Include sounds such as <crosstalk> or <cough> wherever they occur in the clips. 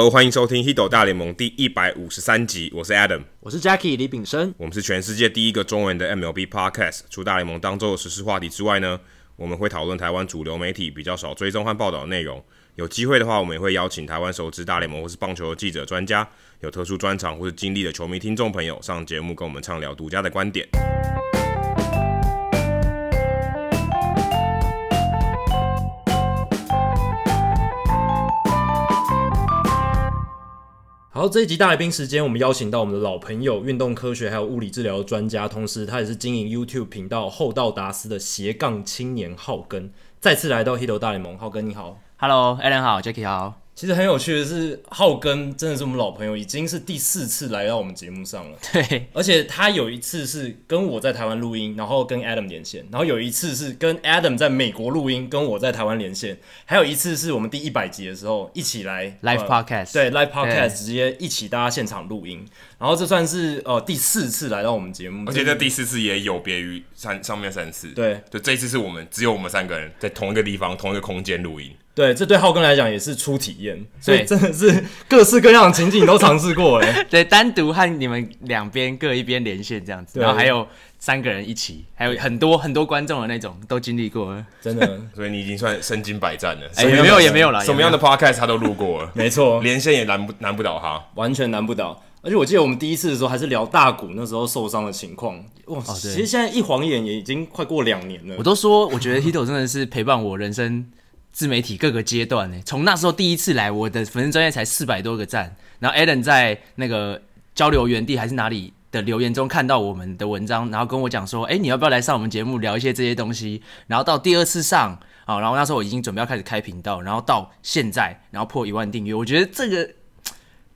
Hello，欢迎收听《h i d o 大联盟》第一百五十三集，我是 Adam，我是 Jackie 李炳生，我们是全世界第一个中文的 MLB Podcast。除大联盟当周的时事话题之外呢，我们会讨论台湾主流媒体比较少追踪和报道的内容。有机会的话，我们也会邀请台湾熟知大联盟或是棒球的记者、专家，有特殊专长或是经历的球迷听众朋友上节目，跟我们畅聊独家的观点。好，这一集大来宾时间，我们邀请到我们的老朋友，运动科学还有物理治疗专家，同时他也是经营 YouTube 频道厚道达斯的斜杠青年浩根，再次来到 Hito 大联盟。浩根你好，Hello，Alan 好，Jackie 好。其实很有趣的是，浩根真的是我们老朋友，已经是第四次来到我们节目上了。<laughs> 对，而且他有一次是跟我在台湾录音，然后跟 Adam 连线，然后有一次是跟 Adam 在美国录音，跟我在台湾连线，还有一次是我们第一百集的时候一起来 Live Podcast，对 Live Podcast 直接一起大家现场录音。然后这算是呃第四次来到我们节目，而且这第四次也有别于三上面三次。对，就这一次是我们只有我们三个人在同一个地方、同一个空间录音。对，这对浩根来讲也是初体验，所以真的是各式各样的情景都尝试过了。<laughs> 对，单独和你们两边各一边连线这样子，然后还有三个人一起，还有很多很多观众的那种都经历过了，真的。<laughs> 所以你已经算身经百战了。哎，没有也没有了，什么样的 podcast 他都录过了，<laughs> 没错，连线也难不难不倒他，完全难不倒。而且我记得我们第一次的时候还是聊大谷那时候受伤的情况，哇，哦、其实现在一晃眼也已经快过两年了。我都说，我觉得 Hito 真的是陪伴我人生自媒体各个阶段呢。从那时候第一次来，我的粉丝专业才四百多个赞，然后 Alan 在那个交流园地还是哪里的留言中看到我们的文章，然后跟我讲说，哎，你要不要来上我们节目聊一些这些东西？然后到第二次上，啊，然后那时候我已经准备要开始开频道，然后到现在，然后破一万订阅，我觉得这个。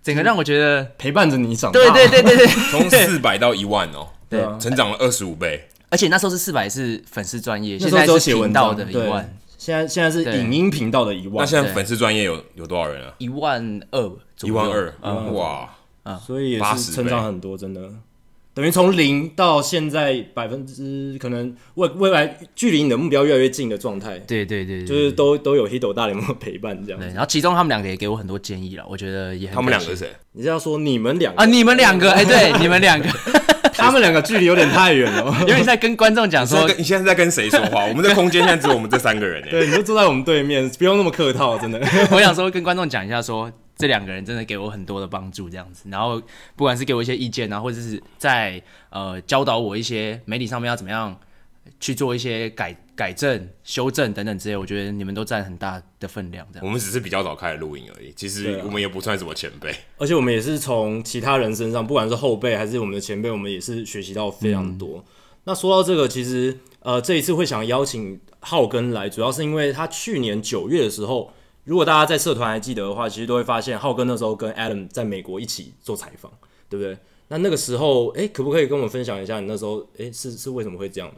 整个让我觉得陪伴着你长大，对对对对对，<laughs> 从四百到一万哦，对，成长了二十五倍。而且那时候是四百是粉丝专业，现在是频道的一万，现在现在是影音频道的一万。那现在粉丝专业有有多少人啊？一万二，一万二，哇啊，所以也是成长很多，真的。等于从零到现在百分之可能未未来距离你的目标越来越近的状态，对对对，就是都都有 Hito 大联盟的陪伴这样。对，然后其中他们两个也给我很多建议了，我觉得也很。他们两个是谁？你是要说你们两个啊？你们两个？哎，对，你们两个，<laughs> <laughs> 他们两个距离有点太远了。<laughs> 因为你在跟观众讲说，你现在在跟谁说话？<laughs> 我们的空间现在只有我们这三个人。对，你就坐在我们对面，不用那么客套，真的。<laughs> 我想说跟观众讲一下说。这两个人真的给我很多的帮助，这样子，然后不管是给我一些意见啊，或者是在呃教导我一些媒体上面要怎么样去做一些改改正、修正等等之类，我觉得你们都占很大的分量。这样，我们只是比较早开始录音而已，其实我们也不算什么前辈，而且我们也是从其他人身上，不管是后辈还是我们的前辈，我们也是学习到非常多。嗯、那说到这个，其实呃这一次会想邀请浩根来，主要是因为他去年九月的时候。如果大家在社团还记得的话，其实都会发现浩根那时候跟 Adam 在美国一起做采访，对不对？那那个时候，诶，可不可以跟我们分享一下你那时候，诶，是是为什么会这样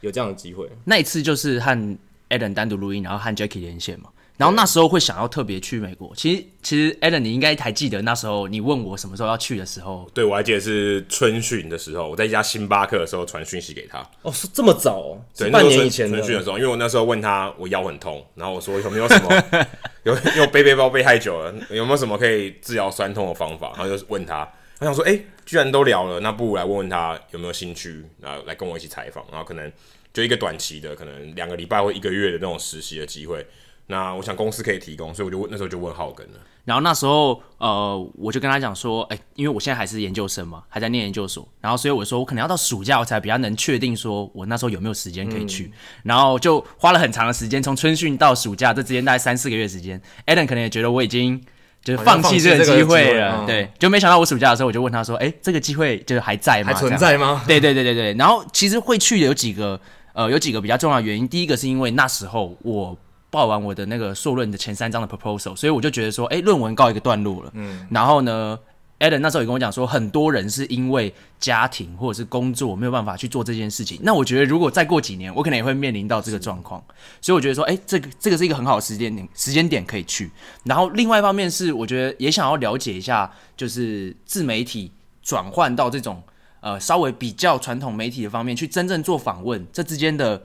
有这样的机会？那一次就是和 Allen 单独录音，然后和 Jackie 连线嘛。然后那时候会想要特别去美国，其实其实 Alan 你应该还记得那时候你问我什么时候要去的时候，对，我还记得是春训的时候，我在一家星巴克的时候传讯息给他。哦，是这么早哦？对，半年以前春训的时候，因为我那时候问他我腰很痛，然后我说有没有什么 <laughs> 有因为背背包背太久了，有没有什么可以治疗酸痛的方法？然后就问他，我想说哎，居然都聊了，那不如来问问他有没有兴趣，然后来跟我一起采访，然后可能就一个短期的，可能两个礼拜或一个月的那种实习的机会。那我想公司可以提供，所以我就问那时候就问浩根了。然后那时候呃，我就跟他讲说，哎、欸，因为我现在还是研究生嘛，还在念研究所，然后所以我说我可能要到暑假我才比较能确定说我那时候有没有时间可以去。嗯、然后就花了很长的时间，从春训到暑假这之间大概三四个月时间。Alan 可能也觉得我已经就是放弃这个机会了，对，就没想到我暑假的时候我就问他说，哎、欸，这个机会就是还在吗？还存在吗？对对对对对。然后其实会去的有几个呃有几个比较重要的原因，第一个是因为那时候我。报完我的那个硕论的前三章的 proposal，所以我就觉得说，哎，论文告一个段落了。嗯，然后呢，Alan 那时候也跟我讲说，很多人是因为家庭或者是工作没有办法去做这件事情。那我觉得，如果再过几年，我可能也会面临到这个状况。所以我觉得说，哎，这个这个是一个很好的时间点，时间点可以去。然后另外一方面是，我觉得也想要了解一下，就是自媒体转换到这种呃稍微比较传统媒体的方面去真正做访问，这之间的。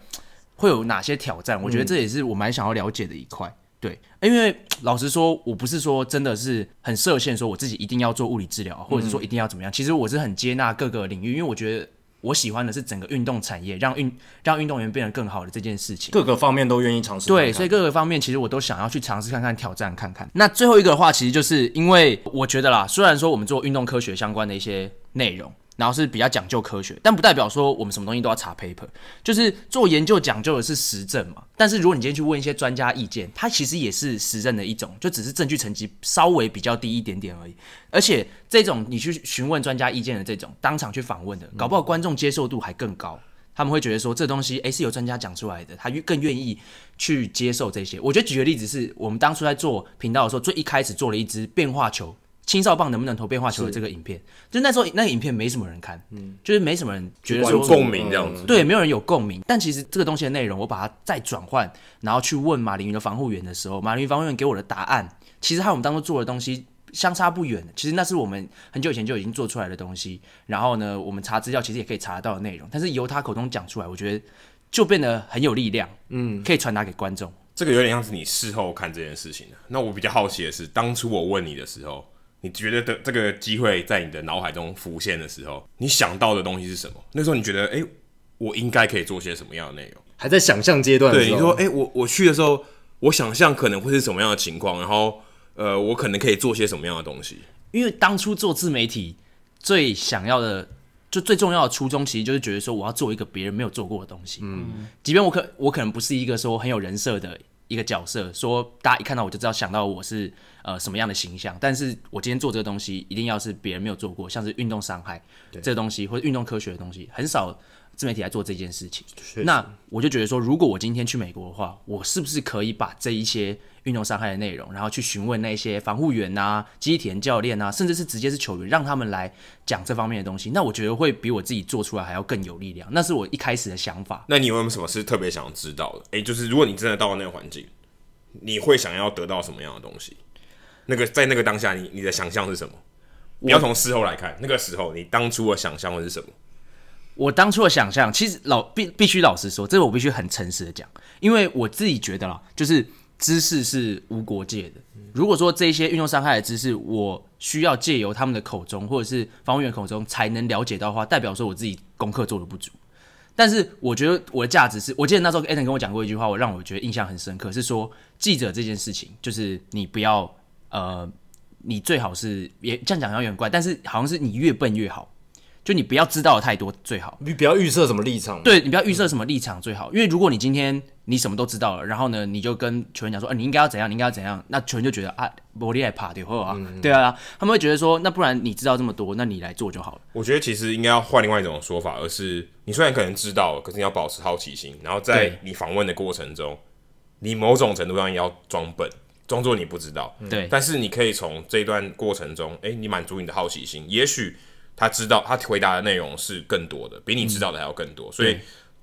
会有哪些挑战？我觉得这也是我蛮想要了解的一块。对，因为老实说，我不是说真的是很设限，说我自己一定要做物理治疗，或者是说一定要怎么样。嗯、其实我是很接纳各个领域，因为我觉得我喜欢的是整个运动产业，让运让运动员变得更好的这件事情，各个方面都愿意尝试。对，所以各个方面其实我都想要去尝试看看，挑战看看。那最后一个的话，其实就是因为我觉得啦，虽然说我们做运动科学相关的一些内容。然后是比较讲究科学，但不代表说我们什么东西都要查 paper，就是做研究讲究的是实证嘛。但是如果你今天去问一些专家意见，它其实也是实证的一种，就只是证据层级稍微比较低一点点而已。而且这种你去询问专家意见的这种，当场去访问的，搞不好观众接受度还更高，他们会觉得说这东西诶是由专家讲出来的，他更愿意去接受这些。我觉得举个例子是我们当初在做频道的时候，最一开始做了一支变化球。青少棒能不能投变化球的这个影片，就那时候那个影片没什么人看，嗯，就是没什么人觉得说有共鸣这样子，对，没有人有共鸣。但其实这个东西的内容，我把它再转换，然后去问马林鱼的防护员的时候，马林鱼防护员给我的答案，其实和我们当初做的东西相差不远。其实那是我们很久以前就已经做出来的东西，然后呢，我们查资料其实也可以查得到的内容，但是由他口中讲出来，我觉得就变得很有力量，嗯，可以传达给观众。这个有点像是你事后看这件事情的。那我比较好奇的是，当初我问你的时候。你觉得的这个机会在你的脑海中浮现的时候，你想到的东西是什么？那时候你觉得，哎、欸，我应该可以做些什么样的内容？还在想象阶段。对，你说，哎、欸，我我去的时候，我想象可能会是什么样的情况，然后，呃，我可能可以做些什么样的东西？因为当初做自媒体最想要的，就最重要的初衷，其实就是觉得说，我要做一个别人没有做过的东西。嗯，即便我可我可能不是一个说很有人设的一个角色，说大家一看到我就知道想到我是。呃，什么样的形象？但是我今天做这个东西，一定要是别人没有做过，像是运动伤害这个东西，或者运动科学的东西，很少自媒体来做这件事情。那我就觉得说，如果我今天去美国的话，我是不是可以把这一些运动伤害的内容，然后去询问那些防护员啊、机体教练啊，甚至是直接是球员，让他们来讲这方面的东西？那我觉得会比我自己做出来还要更有力量。那是我一开始的想法。那你有没有什么是特别想要知道的？诶、欸，就是如果你真的到了那个环境，你会想要得到什么样的东西？那个在那个当下你，你你的想象是什么？你要从事后来看，那个时候你当初的想象会是什么？我当初的想象，其实老必必须老实说，这个我必须很诚实的讲，因为我自己觉得啦，就是知识是无国界的。如果说这些运动伤害的知识，我需要借由他们的口中或者是防护员口中才能了解到的话，代表说我自己功课做的不足。但是我觉得我的价值是，我记得那时候 Adam 跟我讲过一句话，我让我觉得印象很深刻，是说记者这件事情，就是你不要。呃，你最好是也这样讲，好像有点怪，但是好像是你越笨越好，就你不要知道的太多最好，你不要预设什么立场，对，你不要预设什么立场最好，嗯、因为如果你今天你什么都知道了，然后呢，你就跟球员讲说，呃，你应该要怎样，你应该要怎样，那球员就觉得啊，我厉害怕对或啊，对啊，他们会觉得说，那不然你知道这么多，那你来做就好了。我觉得其实应该要换另外一种说法，而是你虽然可能知道，可是你要保持好奇心，然后在你访问的过程中，你某种程度上也要装笨。装作你不知道，对，但是你可以从这一段过程中，哎、欸，你满足你的好奇心。也许他知道，他回答的内容是更多的，比你知道的还要更多。嗯、所以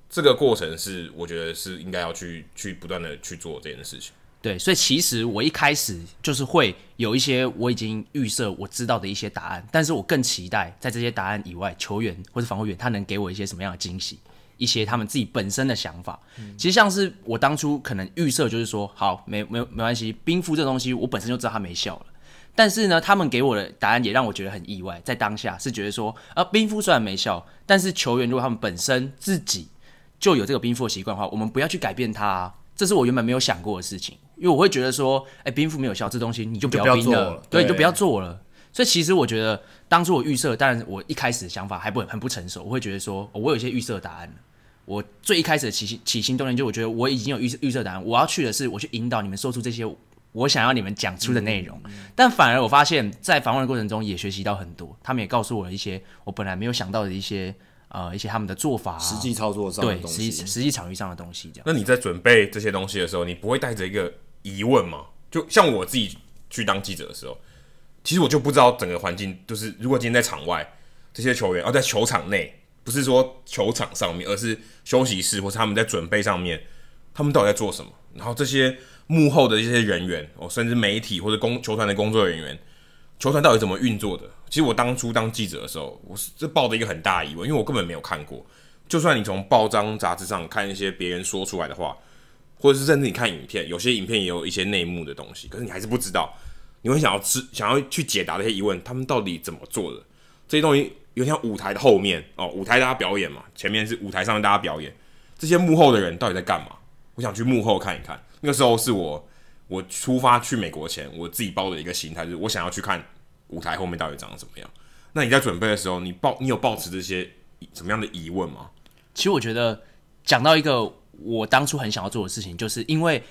这个过程是，我觉得是应该要去去不断的去做这件事情。对，所以其实我一开始就是会有一些我已经预设我知道的一些答案，但是我更期待在这些答案以外，球员或者防护员他能给我一些什么样的惊喜。一些他们自己本身的想法，嗯、其实像是我当初可能预设就是说，好，没没没关系，冰敷这东西我本身就知道它没效了。但是呢，他们给我的答案也让我觉得很意外，在当下是觉得说，啊，冰敷虽然没效，但是球员如果他们本身自己就有这个冰敷的习惯的话，我们不要去改变它，啊，这是我原本没有想过的事情。因为我会觉得说，哎、欸，冰敷没有效，这东西你就不要冰了，了对，对，你就不要做了。所以其实我觉得，当初我预设，当然我一开始的想法还不很不成熟，我会觉得说，我有一些预设的答案。我最一开始的起心起心动念，就我觉得我已经有预预设答案，我要去的是我去引导你们说出这些我想要你们讲出的内容。嗯嗯、但反而我发现，在访问的过程中也学习到很多，他们也告诉我了一些我本来没有想到的一些呃一些他们的做法、啊，实际操作上的东西，对，实际实际场域上的东西。这样。那你在准备这些东西的时候，你不会带着一个疑问吗？就像我自己去当记者的时候，其实我就不知道整个环境，就是如果今天在场外这些球员，而在球场内。不是说球场上面，而是休息室，或是他们在准备上面，他们到底在做什么？然后这些幕后的一些人员，哦，甚至媒体或者工球团的工作人员，球团到底怎么运作的？其实我当初当记者的时候，我是这抱着一个很大疑问，因为我根本没有看过。就算你从报章杂志上看一些别人说出来的话，或者是甚至你看影片，有些影片也有一些内幕的东西，可是你还是不知道，你会想要知想要去解答这些疑问，他们到底怎么做的？这些东西有点像舞台的后面哦，舞台大家表演嘛，前面是舞台上面大家表演，这些幕后的人到底在干嘛？我想去幕后看一看。那个时候是我我出发去美国前，我自己抱的一个心态，就是我想要去看舞台后面到底长得怎么样。那你在准备的时候，你抱你有抱持这些什么样的疑问吗？其实我觉得讲到一个。我当初很想要做的事情，就是因为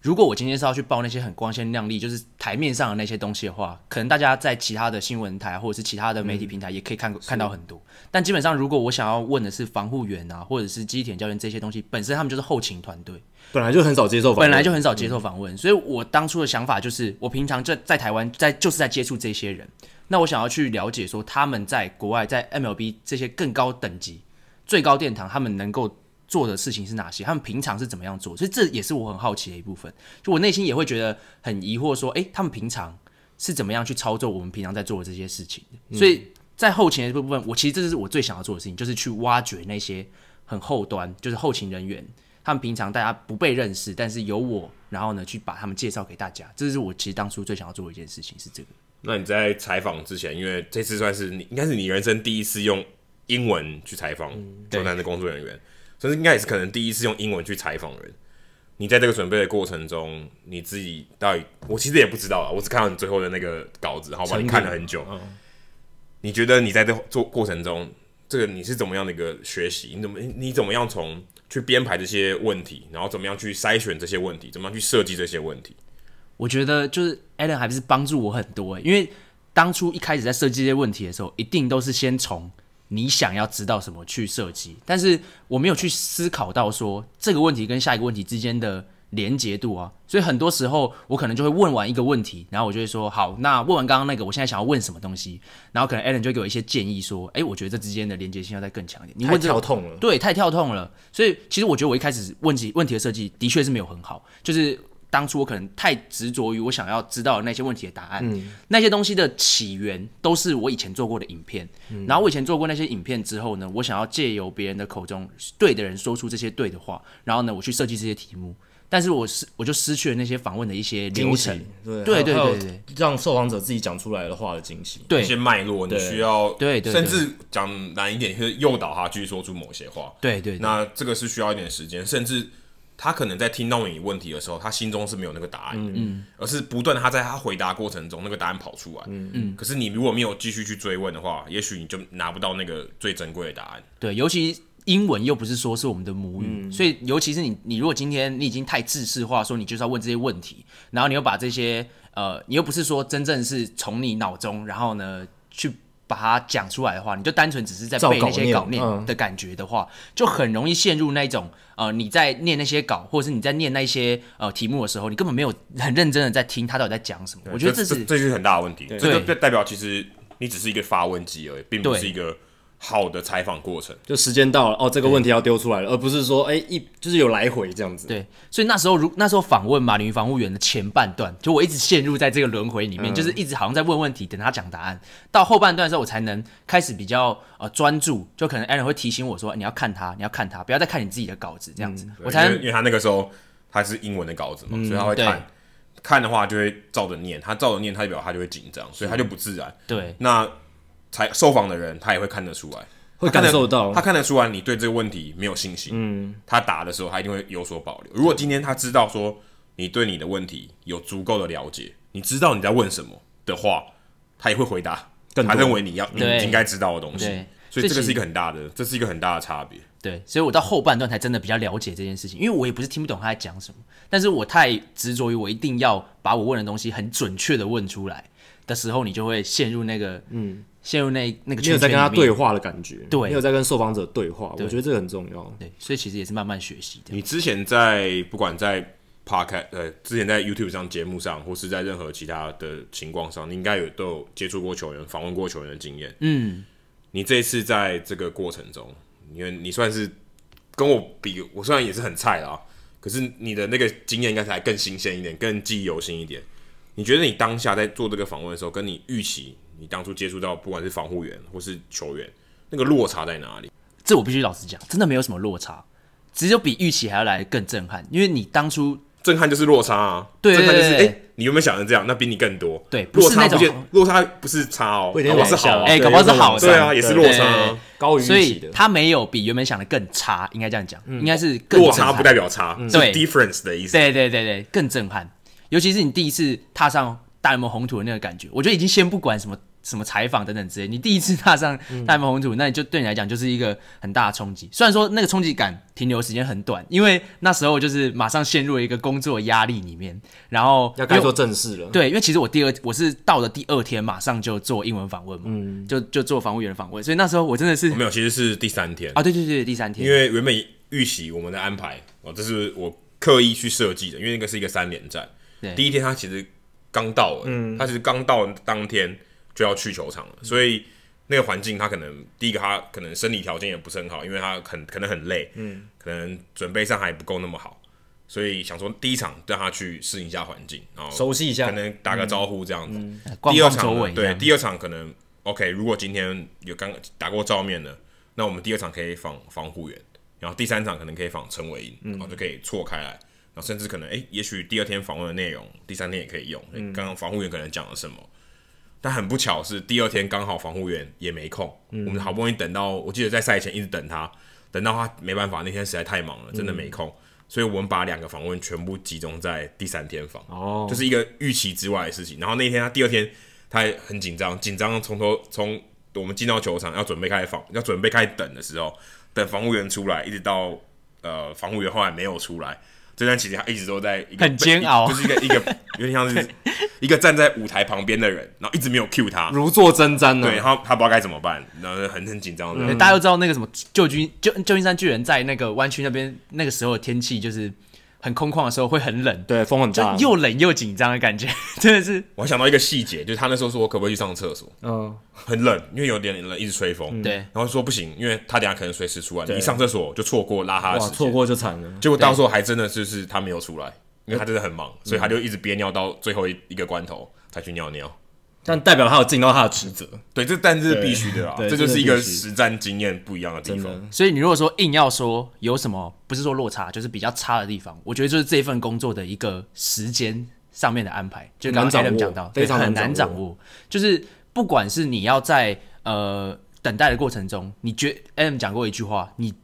如果我今天是要去报那些很光鲜亮丽，就是台面上的那些东西的话，可能大家在其他的新闻台或者是其他的媒体平台也可以看、嗯、看到很多。但基本上，如果我想要问的是防护员啊，或者是机田教练这些东西，本身他们就是后勤团队，本来就很少接受访问，本来就很少接受访问。嗯、所以我当初的想法就是，我平常就在台湾，在就是在接触这些人，那我想要去了解说他们在国外在 MLB 这些更高等级、最高殿堂，他们能够。做的事情是哪些？他们平常是怎么样做？所以这也是我很好奇的一部分。就我内心也会觉得很疑惑，说，诶，他们平常是怎么样去操作我们平常在做的这些事情？所以在后勤的部分，我其实这是我最想要做的事情，就是去挖掘那些很后端，就是后勤人员，他们平常大家不被认识，但是有我，然后呢去把他们介绍给大家。这是我其实当初最想要做的一件事情，是这个。那你在采访之前，因为这次算是你应该是你人生第一次用英文去采访球团的工作人员。甚至应该也是可能第一次用英文去采访人。你在这个准备的过程中，你自己到底，我其实也不知道啊，我只看到你最后的那个稿子，好吧？你看了很久。嗯。你觉得你在这做过程中，这个你是怎么样的一个学习？你怎么你怎么样从去编排这些问题，然后怎么样去筛选这些问题，怎么样去设计这些问题？我觉得就是 Alan 还是帮助我很多欸，因为当初一开始在设计这些问题的时候，一定都是先从。你想要知道什么去设计，但是我没有去思考到说这个问题跟下一个问题之间的连结度啊，所以很多时候我可能就会问完一个问题，然后我就会说好，那问完刚刚那个，我现在想要问什么东西，然后可能 Alan 就会给我一些建议说，哎，我觉得这之间的连接性要再更强一点。你问太跳痛了，对，太跳痛了，所以其实我觉得我一开始问题问题的设计的确是没有很好，就是。当初我可能太执着于我想要知道的那些问题的答案，嗯、那些东西的起源都是我以前做过的影片，嗯、然后我以前做过那些影片之后呢，我想要借由别人的口中对的人说出这些对的话，然后呢，我去设计这些题目，但是我失我就失去了那些访问的一些流程，对对对对对，让受访者自己讲出来的话的惊喜，对。一些脉络，你需要对对，甚至讲难一点，就是诱导他去说出某些话，对对，那这个是需要一点时间，甚至。他可能在听到你问题的时候，他心中是没有那个答案的，嗯，而是不断他在他回答过程中那个答案跑出来，嗯嗯。可是你如果没有继续去追问的话，也许你就拿不到那个最珍贵的答案。对，尤其英文又不是说是我们的母语，嗯、所以尤其是你，你如果今天你已经太制式化，说你就是要问这些问题，然后你又把这些呃，你又不是说真正是从你脑中，然后呢去。把它讲出来的话，你就单纯只是在背那些稿念的感觉的话，嗯、就很容易陷入那种呃，你在念那些稿，或者是你在念那些呃题目的时候，你根本没有很认真的在听他到底在讲什么。我觉得这是这就是很大的问题。这就代表其实你只是一个发问机而已，并不是一个。好的采访过程，就时间到了哦，这个问题要丢出来了，而不是说哎一就是有来回这样子。对，所以那时候如那时候访问马林鱼防务员的前半段，就我一直陷入在这个轮回里面，嗯、就是一直好像在问问题，等他讲答案。到后半段的时候，我才能开始比较呃专注，就可能艾伦会提醒我说，你要看他，你要看他，不要再看你自己的稿子这样子。嗯、我才能因为，因为他那个时候他是英文的稿子嘛，嗯、所以他会看看的话就会照着念，他照着念，他就表他就会紧张，所以他就不自然。对，那。才受访的人，他也会看得出来，会感受到，他看得出来你对这个问题没有信心。嗯，他答的时候，他一定会有所保留。如果今天他知道说你对你的问题有足够的了解，你知道你在问什么的话，他也会回答他认为你要你应该知道的东西。所以这个是一个很大的，这是一个很大的差别。对，所以我到后半段才真的比较了解这件事情，因为我也不是听不懂他在讲什么，但是我太执着于我一定要把我问的东西很准确的问出来的时候，你就会陷入那个嗯。陷入那那个圈圈，没有在跟他对话的感觉，对，没有在跟受访者对话，对我觉得这个很重要。对，所以其实也是慢慢学习的。你之前在不管在 Podcast 呃，之前在 YouTube 上节目上，或是在任何其他的情况上，你应该有都有接触过球员、访问过球员的经验。嗯，你这一次在这个过程中，因为你算是跟我比，我虽然也是很菜啦，可是你的那个经验应该才更新鲜一点，更记忆犹新一点。你觉得你当下在做这个访问的时候，跟你预期？你当初接触到不管是防护员或是球员，那个落差在哪里？这我必须老实讲，真的没有什么落差。只有比预期还要来更震撼，因为你当初震撼就是落差啊，对对对对震撼就是哎、欸，你有没有想成这样？那比你更多，对，不落是那种差不见，落差不是差哦，不一定搞不好是好，哎、对搞不好是好的，对啊，也是落差啊、对高于所以预期的。他没有比原本想的更差，应该这样讲，应该是更落差不代表差，是对 difference 的意思。对对对对，更震撼。尤其是你第一次踏上大联盟红土的那个感觉，我觉得已经先不管什么什么采访等等之类，你第一次踏上大联盟红土，那你就对你来讲就是一个很大的冲击。虽然说那个冲击感停留时间很短，因为那时候就是马上陷入了一个工作压力里面，然后要该做正事了。对，因为其实我第二我是到了第二天马上就做英文访问嘛，嗯，就就做防务员的访问，所以那时候我真的是没有，其实是第三天啊，对对对，第三天，因为原本预习我们的安排哦，这是我刻意去设计的，因为那个是一个三连战。对。第一天他其实刚到了，嗯，他其实刚到当天就要去球场了，所以那个环境他可能第一个他可能生理条件也不是很好，因为他很可能很累，嗯，可能准备上还不够那么好，所以想说第一场让他去适应一下环境，然后熟悉一下。可能打个招呼这样子。第二场对，第二场可能 OK，如果今天有刚打过照面的，那我们第二场可以访防护员，然后第三场可能可以访陈伟英，然后就可以错开来。甚至可能，哎，也许第二天访问的内容，第三天也可以用。刚刚防护员可能讲了什么，但很不巧是第二天刚好防护员也没空。我们好不容易等到，我记得在赛前一直等他，等到他没办法，那天实在太忙了，真的没空，所以我们把两个访问全部集中在第三天访。哦，就是一个预期之外的事情。然后那天他第二天他还很紧张，紧张从头从我们进到球场要准备开始访，要准备开始等的时候，等防护员出来，一直到呃防护员后来没有出来。这段期间，他一直都在一个很煎熬，就是一个一个有点像是 <laughs> 一个站在舞台旁边的人，然后一直没有 cue 他，如坐针毡呢。对，他他不知道该怎么办，然后很很紧张、嗯。大家都知道那个什么旧金旧旧金山巨人在那个湾区那边，那个时候的天气就是很空旷的时候会很冷，对，风很大，又冷又紧张的感觉，<laughs> 真的是。我还想到一个细节，就是他那时候说我可不可以去上厕所，嗯，很冷，因为有点冷，一直吹风，对，然后说不行，因为他等下可能随时出来，你一上厕所就错过拉哈的时间，错过就惨了。结果到时候还真的就是他没有出来，因为他真的很忙，所以他就一直憋尿到最后一一个关头才去尿尿。但代表他有尽到他的职责，对，这但是必须的啦，对这就是一个实战经验不一样的地方。所以你如果说硬要说有什么，不是说落差，就是比较差的地方，我觉得就是这份工作的一个时间上面的安排，就刚刚 Adam 讲到，非常很难掌握。就是不管是你要在呃等待的过程中，你觉 Adam 讲过一句话，你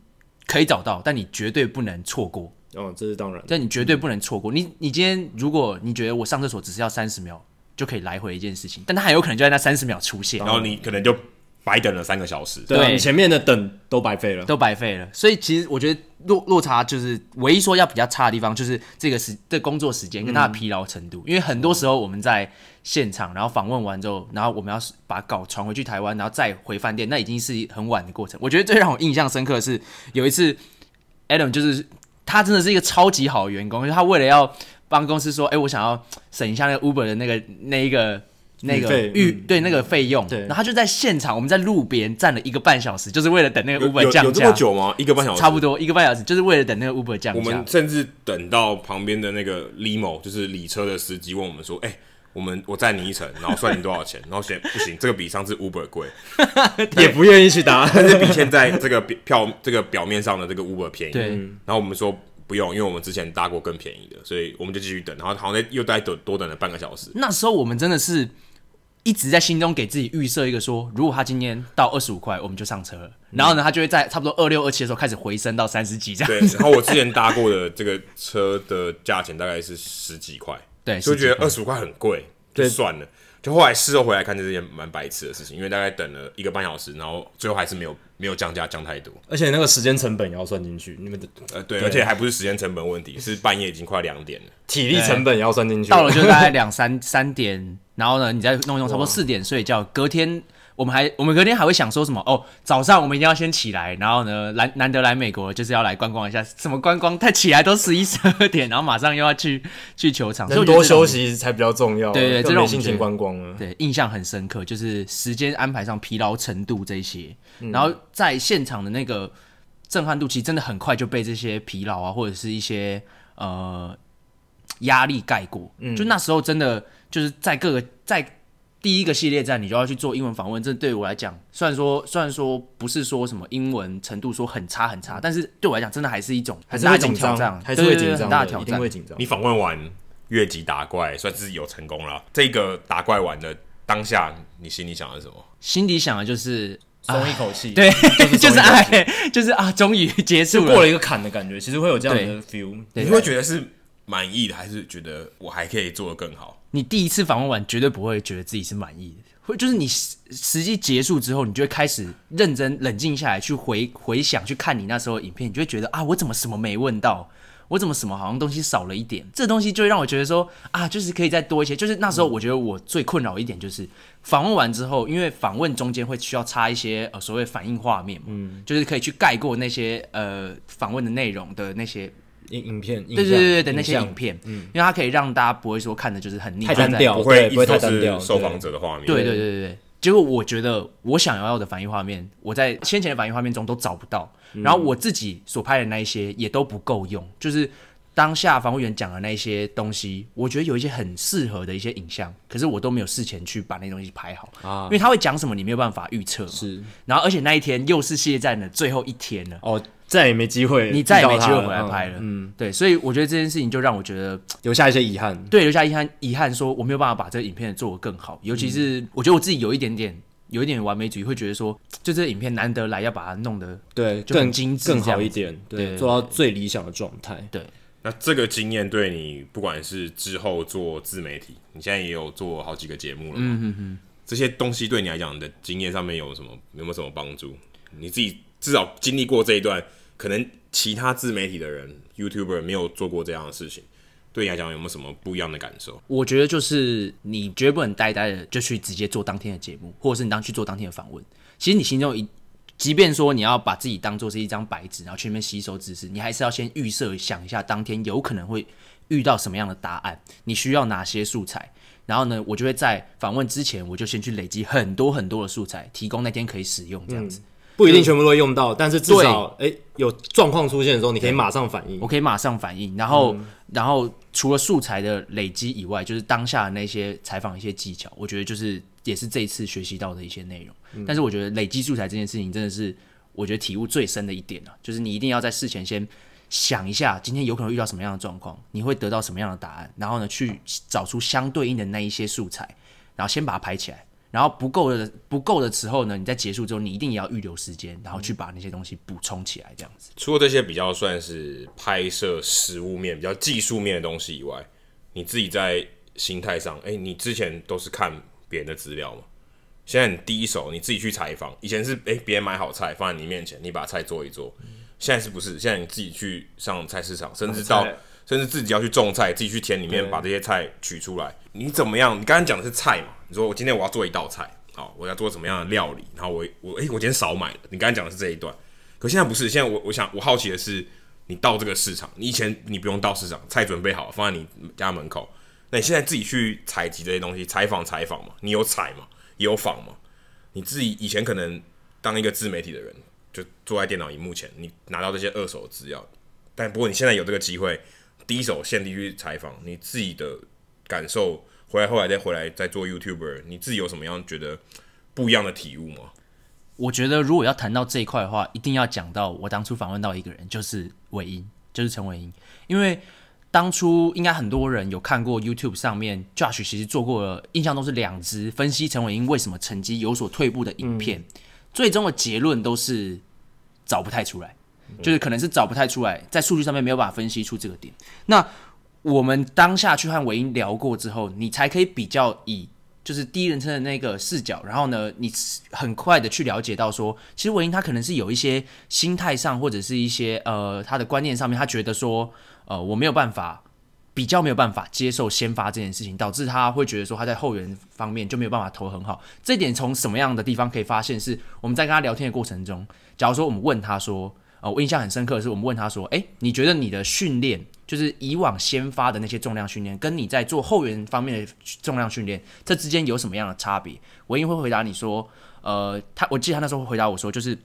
可以找到，但你绝对不能错过。哦，这是当然，但你绝对不能错过。你你今天如果你觉得我上厕所只是要三十秒。就可以来回一件事情，但他很有可能就在那三十秒出现，然后你可能就白等了三个小时，对，对你前面的等都白费了，都白费了。所以其实我觉得落落差就是唯一说要比较差的地方，就是这个时的、工作时间跟他的疲劳程度、嗯。因为很多时候我们在现场，然后访问完之后，然后我们要把稿传回去台湾，然后再回饭店，那已经是很晚的过程。我觉得最让我印象深刻的是有一次，Adam 就是他真的是一个超级好的员工，因为他为了要。帮公司说，哎、欸，我想要省一下那个 Uber 的那个那一个那个预、嗯、对那个费用，对，然后他就在现场，我们在路边站了一个半小时，就是为了等那个 Uber 降价。有，这么久吗？一个半小时，差不多一个半小时，就是为了等那个 Uber 降价。我们甚至等到旁边的那个 Limo，就是礼车的司机问我们说，哎、欸，我们我载你一程，然后算你多少钱？然后嫌不行，这个比上次 Uber 贵，<laughs> 也不愿意去搭，<laughs> 但是比现在这个票这个表面上的这个 Uber 便宜。对，然后我们说。不用，因为我们之前搭过更便宜的，所以我们就继续等。然后好像又再等多等了半个小时。那时候我们真的是一直在心中给自己预设一个说，如果他今天到二十五块，我们就上车了。然后呢，他就会在差不多二六二七的时候开始回升到三十几这样。对，然后我之前搭过的这个车的价钱大概是十几块，<laughs> 对，就觉得二十五块很贵，就算了。就后来事后回来看，这是件蛮白痴的事情，因为大概等了一个半小时，然后最后还是没有没有降价降太多，而且那个时间成本也要算进去。你们的呃对，对，而且还不是时间成本问题，是半夜已经快两点了，体力成本也要算进去。到了就大概两三三点，然后呢，你再弄一弄，差不多四点睡觉，隔天。我们还，我们隔天还会想说什么？哦，早上我们一定要先起来，然后呢，难难得来美国，就是要来观光一下。什么观光？他起来都十一十二点，然后马上又要去去球场，所以多休息才比较重要。对对，这种心情观光了。对，印象很深刻，就是时间安排上疲劳程度这些，然后在现场的那个震撼度，其实真的很快就被这些疲劳啊，或者是一些呃压力盖过。嗯，就那时候真的就是在各个在。第一个系列战你就要去做英文访问，这对我来讲，虽然说虽然说不是说什么英文程度说很差很差，但是对我来讲真的还是一种还是一种挑战，还是会紧张，很大的挑战，一定会紧张。你访问完越级打怪，算是有成功了。这个打怪完的当下，你心里想的是什么？心里想的就是松一口气，对，<laughs> 就是爱，就是 <laughs> 啊，终于结束了，过了一个坎的感觉，其实会有这样的 feel，你会觉得是满意的，还是觉得我还可以做得更好？你第一次访问完，绝对不会觉得自己是满意的，会就是你实实际结束之后，你就会开始认真冷静下来，去回回想，去看你那时候的影片，你就会觉得啊，我怎么什么没问到？我怎么什么好像东西少了一点？这东西就会让我觉得说啊，就是可以再多一些。就是那时候我觉得我最困扰一点就是访问完之后，因为访问中间会需要插一些呃所谓反应画面嘛，嗯，就是可以去盖过那些呃访问的内容的那些。影影片，对对对对的那些影片，嗯，因为它可以让大家不会说看的就是很腻，太单调，不会不会太单调。受访者的画面，对对对对对。结果我觉得我想要的反应画面，我在先前的反应画面中都找不到，然后我自己所拍的那一些也都不够用。就是当下访问员讲的那些东西，我觉得有一些很适合的一些影像，可是我都没有事前去把那东西拍好啊，因为他会讲什么，你没有办法预测。是，然后而且那一天又是系列战的最后一天了。哦。再也没机会，你再也没机会回来拍了。嗯，对，所以我觉得这件事情就让我觉得留下一些遗憾。对，留下遗憾，遗憾说我没有办法把这个影片做得更好。尤其是我觉得我自己有一点点，有一点完美主义，会觉得说，就这个影片难得来，要把它弄得对更精致、更好一点，对，做到最理想的状态。对，那这个经验对你，不管是之后做自媒体，你现在也有做好几个节目了，嗯嗯嗯，这些东西对你来讲的经验上面有什么，有没有什么帮助？你自己至少经历过这一段，可能。其他自媒体的人，YouTuber 没有做过这样的事情，对你来讲有没有什么不一样的感受？我觉得就是你绝对不能呆呆的就去直接做当天的节目，或者是你当去做当天的访问。其实你心中一，即便说你要把自己当做是一张白纸，然后去那边吸收知识，你还是要先预设想一下当天有可能会遇到什么样的答案，你需要哪些素材。然后呢，我就会在访问之前，我就先去累积很多很多的素材，提供那天可以使用这样子。嗯不一定全部都会用到，但是至少哎、欸，有状况出现的时候，你可以马上反应。我可以马上反应，然后，嗯、然后除了素材的累积以外，就是当下的那些采访一些技巧，我觉得就是也是这一次学习到的一些内容。嗯、但是我觉得累积素材这件事情真的是我觉得体悟最深的一点了，就是你一定要在事前先想一下，今天有可能遇到什么样的状况，你会得到什么样的答案，然后呢，去找出相对应的那一些素材，然后先把它排起来。然后不够的不够的时候呢，你在结束之后，你一定也要预留时间，然后去把那些东西补充起来，这样子。除了这些比较算是拍摄实物面、比较技术面的东西以外，你自己在心态上，哎，你之前都是看别人的资料吗？现在你第一手你自己去采访，以前是哎别人买好菜放在你面前，你把菜做一做，现在是不是？现在你自己去上菜市场，甚至到。甚至自己要去种菜，自己去田里面把这些菜取出来。你怎么样？你刚刚讲的是菜嘛？你说我今天我要做一道菜，好，我要做什么样的料理？然后我我诶、欸，我今天少买了。你刚刚讲的是这一段，可现在不是。现在我我想我好奇的是，你到这个市场，你以前你不用到市场，菜准备好放在你家门口，那你现在自己去采集这些东西，采访采访嘛？你有采嘛？有访嘛？你自己以前可能当一个自媒体的人，就坐在电脑荧幕前，你拿到这些二手资料，但不过你现在有这个机会。第一手现地去采访，你自己的感受，回来后来再回来再做 YouTuber，你自己有什么样觉得不一样的体悟吗？我觉得如果要谈到这一块的话，一定要讲到我当初访问到一个人，就是伟英，就是陈伟英。因为当初应该很多人有看过 YouTube 上面 Josh 其实做过了，印象中是两支分析陈伟英为什么成绩有所退步的影片，嗯、最终的结论都是找不太出来。就是可能是找不太出来，在数据上面没有办法分析出这个点。那我们当下去和伟英聊过之后，你才可以比较以就是第一人称的那个视角，然后呢，你很快的去了解到说，其实伟英他可能是有一些心态上或者是一些呃他的观念上面，他觉得说呃我没有办法比较没有办法接受先发这件事情，导致他会觉得说他在后援方面就没有办法投很好。这点从什么样的地方可以发现？是我们在跟他聊天的过程中，假如说我们问他说。呃，我印象很深刻的是，我们问他说：“诶，你觉得你的训练，就是以往先发的那些重量训练，跟你在做后援方面的重量训练，这之间有什么样的差别？”我一定会回答你说：“呃，他，我记得他那时候回答我说，就是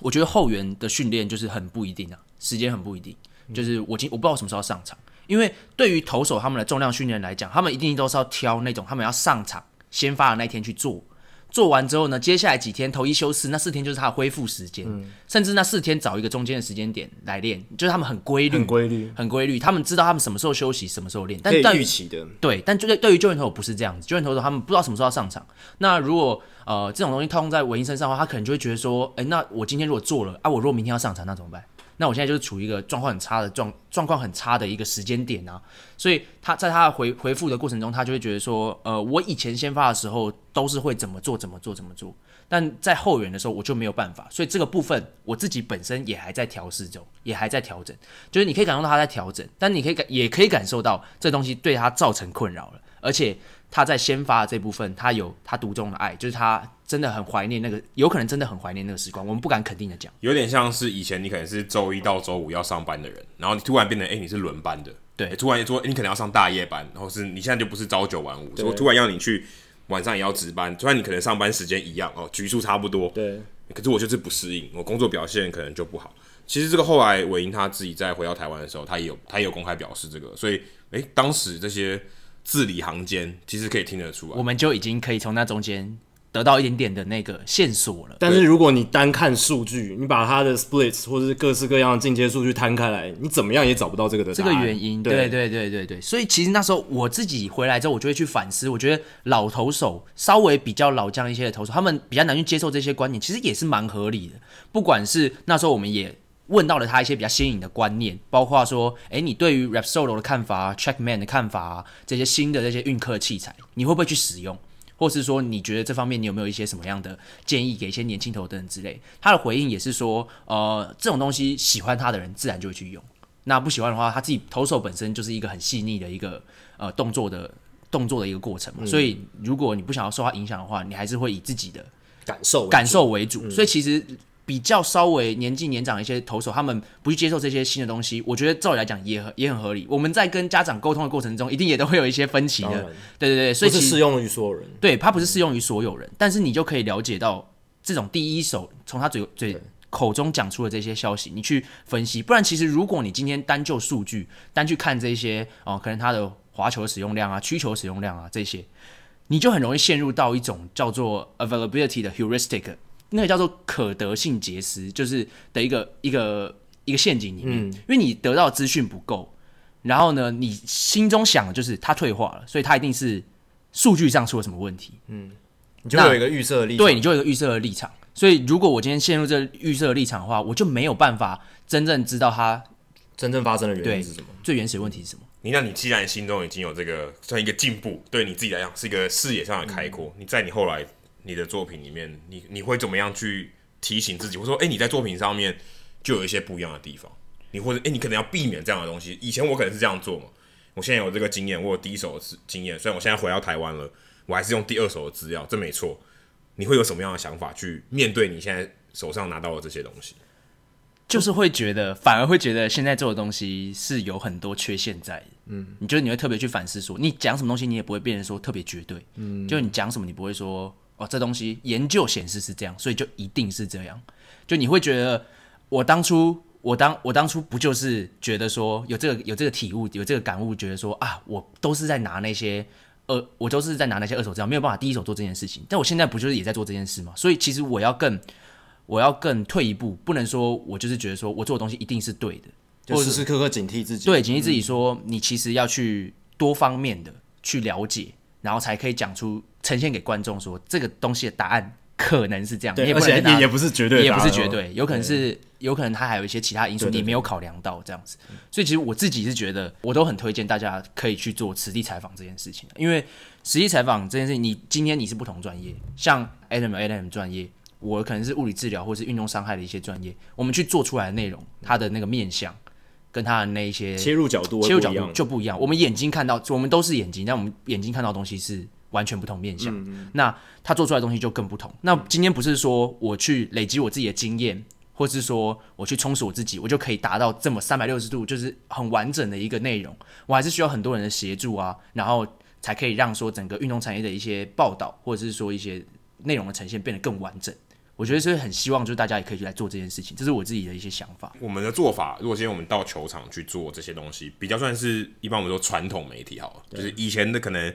我觉得后援的训练就是很不一定啊，时间很不一定，就是我今我不知道什么时候上场，因为对于投手他们的重量训练来讲，他们一定都是要挑那种他们要上场先发的那一天去做。做完之后呢，接下来几天投一休四，那四天就是他的恢复时间，嗯、甚至那四天找一个中间的时间点来练，就是他们很规律，很规律，很规律。他们知道他们什么时候休息，什么时候练，但预期的。对，但就对对于救援投手不是这样子，救援投手他们不知道什么时候要上场。那如果呃这种东西套用在文英身上的话，他可能就会觉得说，哎，那我今天如果做了啊，我如果明天要上场，那怎么办？那我现在就是处于一个状况很差的状状况很差的一个时间点啊，所以他在他回回复的过程中，他就会觉得说，呃，我以前先发的时候都是会怎么做怎么做怎么做，但在后援的时候我就没有办法，所以这个部分我自己本身也还在调试中，也还在调整，就是你可以感受到他在调整，但你可以感也可以感受到这东西对他造成困扰了，而且。他在先发的这部分，他有他独钟的爱，就是他真的很怀念那个，有可能真的很怀念那个时光。我们不敢肯定的讲，有点像是以前你可能是周一到周五要上班的人，然后你突然变成哎、欸、你是轮班的，对，欸、突然说、欸、你可能要上大夜班，然后是你现在就不是朝九晚五，所以突然要你去晚上也要值班，突然你可能上班时间一样哦，局数差不多，对，可是我就是不适应，我工作表现可能就不好。其实这个后来韦英他自己在回到台湾的时候，他也有他也有公开表示这个，所以哎、欸、当时这些。字里行间其实可以听得出来，我们就已经可以从那中间得到一点点的那个线索了。但是如果你单看数据，你把它的 splits 或者是各式各样的进阶数据摊开来，你怎么样也找不到这个的这个原因。对对对对对，所以其实那时候我自己回来之后，我就会去反思。我觉得老投手稍微比较老将一些的投手，他们比较难去接受这些观念，其实也是蛮合理的。不管是那时候我们也。问到了他一些比较新颖的观念，包括说，诶，你对于 rap solo 的看法，TrackMan 的看法啊，这些新的这些运科器材，你会不会去使用？或是说，你觉得这方面你有没有一些什么样的建议给一些年轻投手之类？他的回应也是说，呃，这种东西喜欢他的人自然就会去用，那不喜欢的话，他自己投手本身就是一个很细腻的一个呃动作的动作的一个过程嘛，嗯、所以如果你不想要受他影响的话，你还是会以自己的感受感受为主，嗯、所以其实。比较稍微年纪年长一些投手，他们不去接受这些新的东西，我觉得照理来讲也很也很合理。我们在跟家长沟通的过程中，一定也都会有一些分歧的。对对对，所以是适用于所有人。对，它不是适用于所有人，但是你就可以了解到这种第一手从他嘴嘴口中讲出的这些消息，你去分析。不然，其实如果你今天单就数据单去看这些哦，可能他的滑球使用量啊、曲球使用量啊这些，你就很容易陷入到一种叫做 availability 的 heuristic。那个叫做可得性结思，就是的一个一个一个陷阱里面，嗯、因为你得到资讯不够，然后呢，你心中想的就是它退化了，所以它一定是数据上出了什么问题，嗯，你就有一个预设的立场，对，你就有一个预设的立场，所以如果我今天陷入这预设的立场的话，我就没有办法真正知道它真正发生的原因是什么，最原始的问题是什么？你那你既然心中已经有这个算一个进步，对你自己来讲是一个视野上的开阔，嗯、你在你后来。你的作品里面，你你会怎么样去提醒自己？或者说，哎、欸，你在作品上面就有一些不一样的地方，你或者哎、欸，你可能要避免这样的东西。以前我可能是这样做嘛，我现在有这个经验，我有第一手的经验。虽然我现在回到台湾了，我还是用第二手的资料，这没错。你会有什么样的想法去面对你现在手上拿到的这些东西？就是会觉得，反而会觉得现在做的东西是有很多缺陷在的。嗯，你觉得你会特别去反思说，你讲什么东西，你也不会变成说特别绝对。嗯，就你讲什么，你不会说。哦，这东西研究显示是这样，所以就一定是这样。就你会觉得，我当初我当我当初不就是觉得说有这个有这个体悟有这个感悟，觉得说啊，我都是在拿那些二，我都是在拿那些二手资料，没有办法第一手做这件事情。但我现在不就是也在做这件事吗？所以其实我要更我要更退一步，不能说我就是觉得说我做的东西一定是对的，就时时刻刻警惕自己，对，警惕自己说，你其实要去多方面的去了解。然后才可以讲出呈现给观众说这个东西的答案可能是这样，对，而且也也不是绝对，也不是绝对，有可能是有可能它还有一些其他因素你没有考量到这样子。所以其实我自己是觉得，我都很推荐大家可以去做实地采访这件事情，因为实地采访这件事情，你今天你是不同专业，像 Adam Adam 专业，我可能是物理治疗或是运动伤害的一些专业，我们去做出来的内容，它的那个面向。跟它的那一些切入角度，切入角度就不一样。我们眼睛看到，我们都是眼睛，但我们眼睛看到的东西是完全不同面向。那他做出来的东西就更不同。那今天不是说我去累积我自己的经验，或是说我去充实我自己，我就可以达到这么三百六十度，就是很完整的一个内容。我还是需要很多人的协助啊，然后才可以让说整个运动产业的一些报道，或者是说一些内容的呈现变得更完整。我觉得是很希望，就是大家也可以去来做这件事情，这是我自己的一些想法。我们的做法，如果今天我们到球场去做这些东西，比较算是一般我们说传统媒体好了，就是以前的可能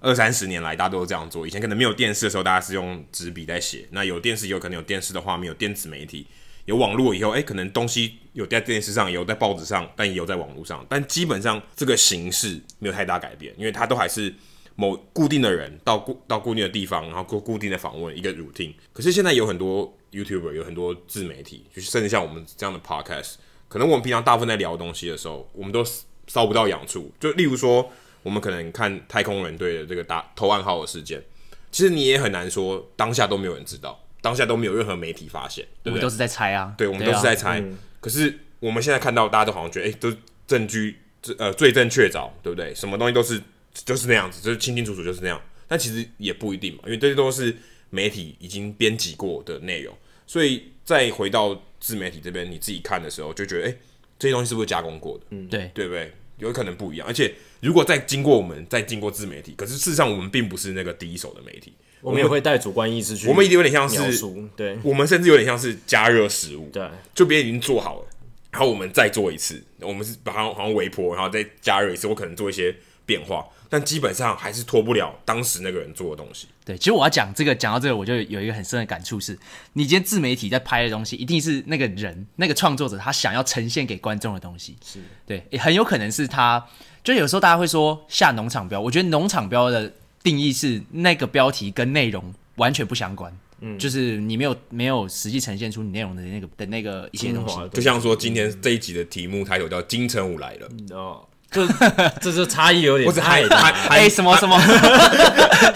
二三十年来，大家都是这样做。以前可能没有电视的时候，大家是用纸笔在写。那有电视以后，可能有电视的画面，有电子媒体，有网络以后，哎，可能东西有在电视上，有在报纸上，但也有在网络上。但基本上这个形式没有太大改变，因为它都还是某固定的人到固到固定的地方，然后固固定的访问一个 routine。可是现在有很多 YouTuber，有很多自媒体，就是甚至像我们这样的 Podcast，可能我们平常大部分在聊东西的时候，我们都烧不到痒处。就例如说。我们可能看太空人队的这个打投暗号的事件，其实你也很难说当下都没有人知道，当下都没有任何媒体发现，对不对？我们都是在猜啊，对，我们都是在猜。啊嗯、可是我们现在看到，大家都好像觉得，哎，都证据，呃，罪证确凿，对不对？什么东西都是就是那样子，就是清清楚楚就是那样。但其实也不一定嘛，因为这些都是媒体已经编辑过的内容，所以再回到自媒体这边，你自己看的时候，就觉得，哎，这些东西是不是加工过的？嗯，对，对不对？有可能不一样，而且如果再经过我们，再经过自媒体，可是事实上我们并不是那个第一手的媒体，我们也会带主观意识去，我们一定有点像是，对，我们甚至有点像是加热食物，对，就别人已经做好了，然后我们再做一次，我们是把它好像微波，然后再加热一次，我可能做一些变化。但基本上还是脱不了当时那个人做的东西。对，其实我要讲这个，讲到这个，我就有一个很深的感触是：你今天自媒体在拍的东西，一定是那个人、那个创作者他想要呈现给观众的东西。是对，也很有可能是他。就有时候大家会说下农场标，我觉得农场标的定义是那个标题跟内容完全不相关。嗯，就是你没有没有实际呈现出你内容的那个的那个一些东西。就像说今天这一集的题目，它有叫金城武来了。哦。这 <laughs> 这就差异有点，不是韩韩哎什么什么，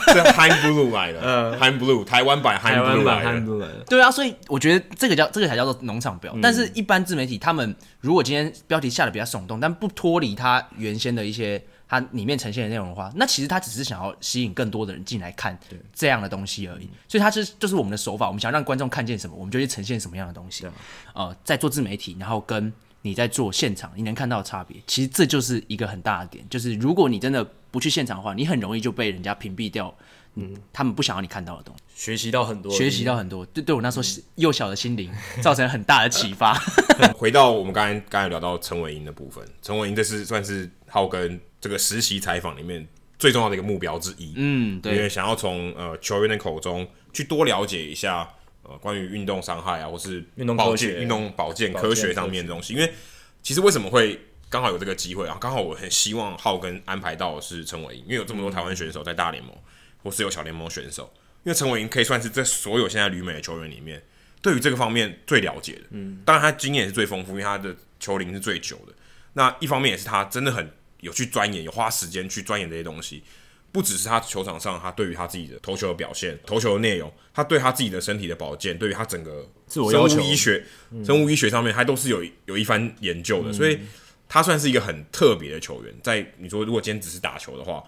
这 <laughs> Han Blue 来了，嗯，Han Blue 台湾版 Han Blue 来了，对啊，所以我觉得这个叫这个才叫做农场标，但是一般自媒体他们如果今天标题下的比较耸动，但不脱离它原先的一些它里面呈现的内容的话，那其实他只是想要吸引更多的人进来看这样的东西而已，所以它是就是我们的手法，我们想让观众看见什么，我们就去呈现什么样的东西，呃，在做自媒体，然后跟。你在做现场，你能看到的差别，其实这就是一个很大的点，就是如果你真的不去现场的话，你很容易就被人家屏蔽掉，嗯，他们不想要你看到的东西，学习到很多，学习到很多，对对我那时候幼小的心灵造成很大的启发。<laughs> 回到我们刚才刚才聊到陈伟英的部分，陈伟英这是算是浩根这个实习采访里面最重要的一个目标之一，嗯，对，因为想要从呃球员的口中去多了解一下。呃，关于运动伤害啊，或是运动保健、运动保健科学上面的东西，因为其实为什么会刚好有这个机会啊？刚好我很希望浩根安排到的是陈伟殷，因为有这么多台湾选手在大联盟，或是有小联盟选手，因为陈伟殷可以算是这所有现在旅美的球员里面，对于这个方面最了解的。嗯，当然他经验也是最丰富，因为他的球龄是最久的。那一方面也是他真的很有去钻研，有花时间去钻研这些东西。不只是他球场上，他对于他自己的投球的表现、投球的内容，他对他自己的身体的保健，对于他整个生物医学、生物医学上面，他都是有有一番研究的。所以，他算是一个很特别的球员。在你说如果今天只是打球的话，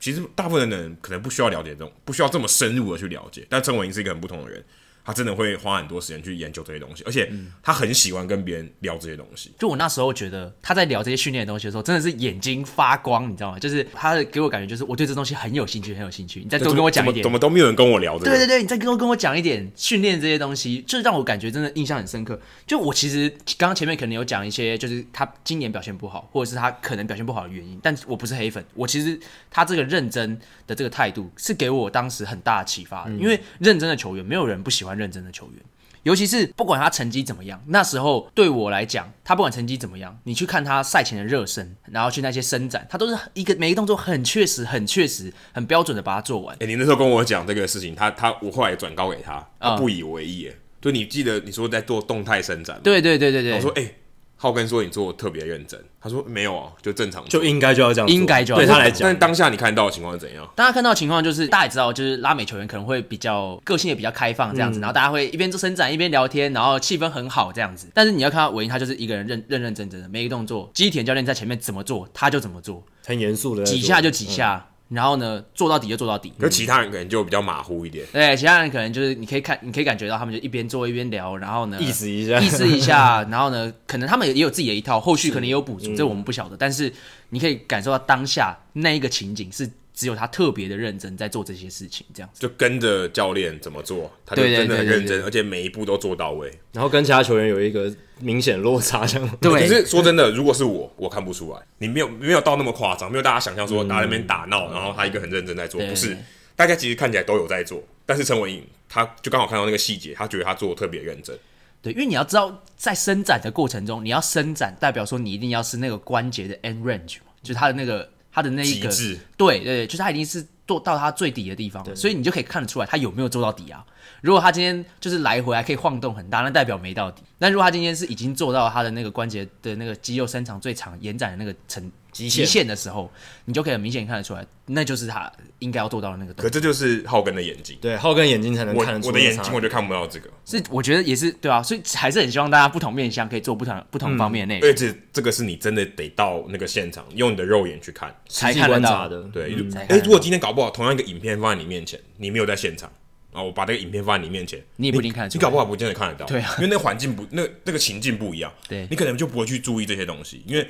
其实大部分的人可能不需要了解这种，不需要这么深入的去了解。但陈伟英是一个很不同的人。他真的会花很多时间去研究这些东西，而且他很喜欢跟别人聊这些东西。就我那时候觉得他在聊这些训练的东西的时候，真的是眼睛发光，你知道吗？就是他给我感觉就是我对这东西很有兴趣，很有兴趣。你再多跟我讲一点，怎么都没有人跟我聊这个。对对对，你再多跟我讲一点训练这些东西，就是让我感觉真的印象很深刻。就我其实刚刚前面可能有讲一些，就是他今年表现不好，或者是他可能表现不好的原因，但我不是黑粉。我其实他这个认真的这个态度是给我当时很大的启发的，因为认真的球员，没有人不喜欢认真的球员。尤其是不管他成绩怎么样，那时候对我来讲，他不管成绩怎么样，你去看他赛前的热身，然后去那些伸展，他都是一个每一个动作很确实、很确实、很标准的把它做完。哎、欸，你那时候跟我讲这个事情，他他我后来转告给他，他不以为意。哎、嗯，就你记得你说在做动态伸展，对对对对对，我说哎。欸浩根说：“你做的特别认真。”他说：“没有啊，就正常，就应该就要这样，应该就要对他来讲。但当下你看到的情况是怎样？大家看到的情况就是，大家也知道，就是拉美球员可能会比较个性也比较开放这样子，嗯、然后大家会一边做伸展一边聊天，然后气氛很好这样子。但是你要看到韦因，他就是一个人认认认真真的，每一个动作，基田教练在前面怎么做，他就怎么做，很严肃的，几下就几下。嗯”然后呢，做到底就做到底。可其他人可能就比较马虎一点。对，其他人可能就是你可以看，你可以感觉到他们就一边做一边聊，然后呢，意思一下，意思一下，<laughs> 然后呢，可能他们也有自己的一套，后续可能也有补足，这我们不晓得。但是你可以感受到当下那一个情景是只有他特别的认真在做这些事情，这样子就跟着教练怎么做，他就真的很认真，而且每一步都做到位。然后跟其他球员有一个明显落差，这样。对。可是说真的，如果是我，我看不出来。你没有没有到那么夸张，没有大家想象说打那边打闹，然后他一个很认真在做，不是。大家其实看起来都有在做，但是陈文颖他就刚好看到那个细节，他觉得他做的特别认真。对，因为你要知道，在伸展的过程中，你要伸展，代表说你一定要是那个关节的 end range 嘛，就是他的那个。他的那一个，对对对，就是他已经是做到他最底的地方了，所以你就可以看得出来他有没有做到底啊。如果他今天就是来回还可以晃动很大，那代表没到底。但如果他今天是已经做到他的那个关节的那个肌肉伸长最长、延展的那个层极限。的时候，你就可以很明显看得出来，那就是他应该要做到的那个。可这就是浩根的眼睛，对，浩根眼睛才能看得出来。我的眼睛我就看不到这个，是我觉得也是对啊，所以还是很希望大家不同面向可以做不同不同方面的内容。而且这个是你真的得到那个现场，用你的肉眼去看。才看得到。的。对，哎，如果今天搞不好同样一个影片放在你面前，你没有在现场。然后我把这个影片放在你面前，你也不一定看得出，你搞不好不见得看得到，对啊，因为那个环境不，那那个情境不一样，对，你可能就不会去注意这些东西，因为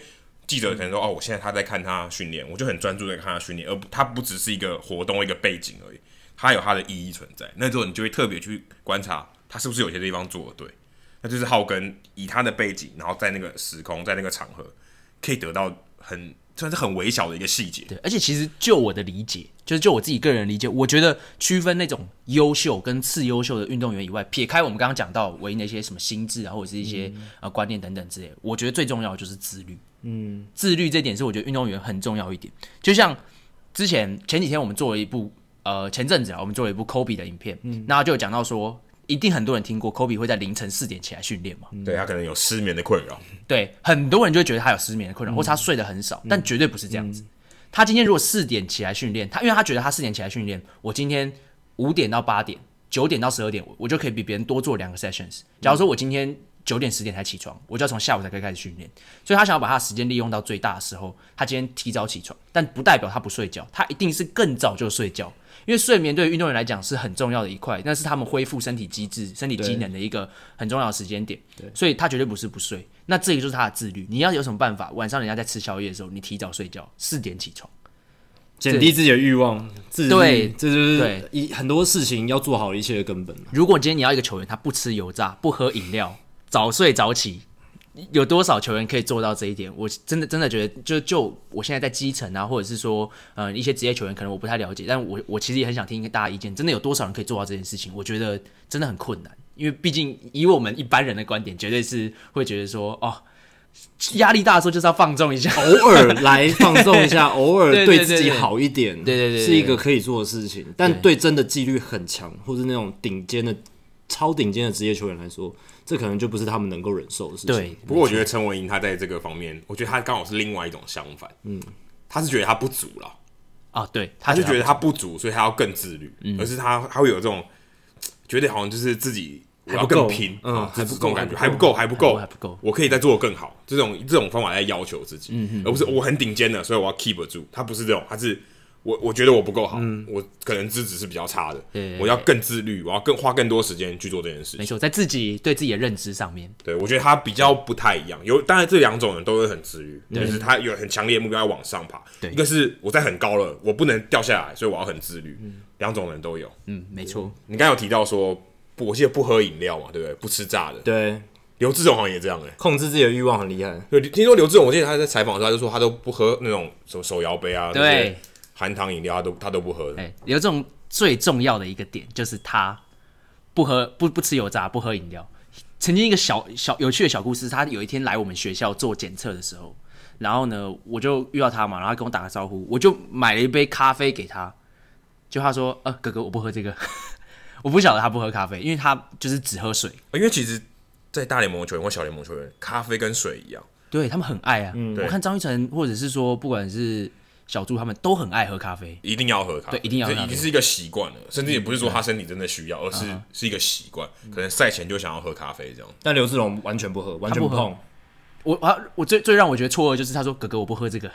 记者可能说，哦，我现在他在看他训练，我就很专注的看他训练，而不，他不只是一个活动一个背景而已，他有他的意义存在，那时候你就会特别去观察他是不是有些地方做的对，那就是浩根以他的背景，然后在那个时空，在那个场合，可以得到很。算是很微小的一个细节，对，而且其实就我的理解，就是就我自己个人理解，我觉得区分那种优秀跟次优秀的运动员以外，撇开我们刚刚讲到唯一那些什么心智啊，或者是一些、嗯、呃观念等等之类，我觉得最重要的就是自律。嗯，自律这点是我觉得运动员很重要一点。就像之前前几天我们做了一部呃前阵子啊，我们做了一部 Kobe 的影片，嗯，那就有讲到说。一定很多人听过，Kobe 会在凌晨四点起来训练嘛？对，他可能有失眠的困扰。对，很多人就会觉得他有失眠的困扰，或者他睡得很少，但绝对不是这样子。他今天如果四点起来训练，他因为他觉得他四点起来训练，我今天五点到八点、九点到十二点，我就可以比别人多做两个 sessions。假如说我今天九点十点才起床，我就要从下午才可以开始训练。所以他想要把他的时间利用到最大的时候，他今天提早起床，但不代表他不睡觉，他一定是更早就睡觉。因为睡眠对于运动员来讲是很重要的一块，那是他们恢复身体机制、身体机能的一个很重要的时间点。对，所以他绝对不是不睡。那这个就是他的自律。你要有什么办法？晚上人家在吃宵夜的时候，你提早睡觉，四点起床，减低自己的欲望。自对，这就是对一很多事情要做好一切的根本。如果今天你要一个球员，他不吃油炸，不喝饮料，早睡早起。有多少球员可以做到这一点？我真的真的觉得，就就我现在在基层啊，或者是说，呃，一些职业球员，可能我不太了解，但我我其实也很想听大家意见。真的有多少人可以做到这件事情？我觉得真的很困难，因为毕竟以我们一般人的观点，绝对是会觉得说，哦，压力大的时候就是要放纵一下，偶尔来放纵一下，<laughs> 偶尔对自己好一点，对对对，是一个可以做的事情。但对真的纪律很强，或是那种顶尖的、超顶尖的职业球员来说。这可能就不是他们能够忍受的事情。对，不过我觉得陈文英他在这个方面，我觉得他刚好是另外一种相反。嗯，他是觉得他不足了。啊，对，他就觉得他不足，所以他要更自律。嗯，而是他他会有这种觉得好像就是自己我要更拼，嗯，还不够感觉，还不够，还不够，还不够，我可以再做得更好。这种这种方法来要求自己，嗯，而不是我很顶尖的，所以我要 keep 住。他不是这种，他是。我我觉得我不够好，嗯、我可能资质是比较差的，我要更自律，我要更花更多时间去做这件事情。没错，在自己对自己的认知上面，对，我觉得他比较不太一样。有当然这两种人都会很自律，就是他有很强烈的目标要往上爬。对，一个是我在很高了，我不能掉下来，所以我要很自律。两、嗯、种人都有。嗯，没错。你刚刚有提到说，不，我记得不喝饮料嘛，对不对？不吃炸的。对，刘志荣好像也这样哎、欸，控制自己的欲望很厉害。对，听说刘志荣，我记得他在采访的时候他就说，他都不喝那种手手摇杯啊，对。含糖饮料他都他都不喝。哎，有这种最重要的一个点，就是他不喝不不吃油炸，不喝饮料。曾经一个小小有趣的小故事，他有一天来我们学校做检测的时候，然后呢，我就遇到他嘛，然后他跟我打个招呼，我就买了一杯咖啡给他。就他说：“呃，哥哥，我不喝这个。<laughs> ”我不晓得他不喝咖啡，因为他就是只喝水。因为其实，在大联盟球员或小联盟球员，咖啡跟水一样，对他们很爱啊。嗯、我看张育成，或者是说，不管是。小猪他们都很爱喝咖啡，一定要喝咖啡，对，一定要已经是一个习惯了，甚至也不是说他身体真的需要，而是是一个习惯。可能赛前就想要喝咖啡这样。但刘志荣完全不喝，完全不碰。我啊，我最最让我觉得错愕就是他说：“哥哥，我不喝这个。”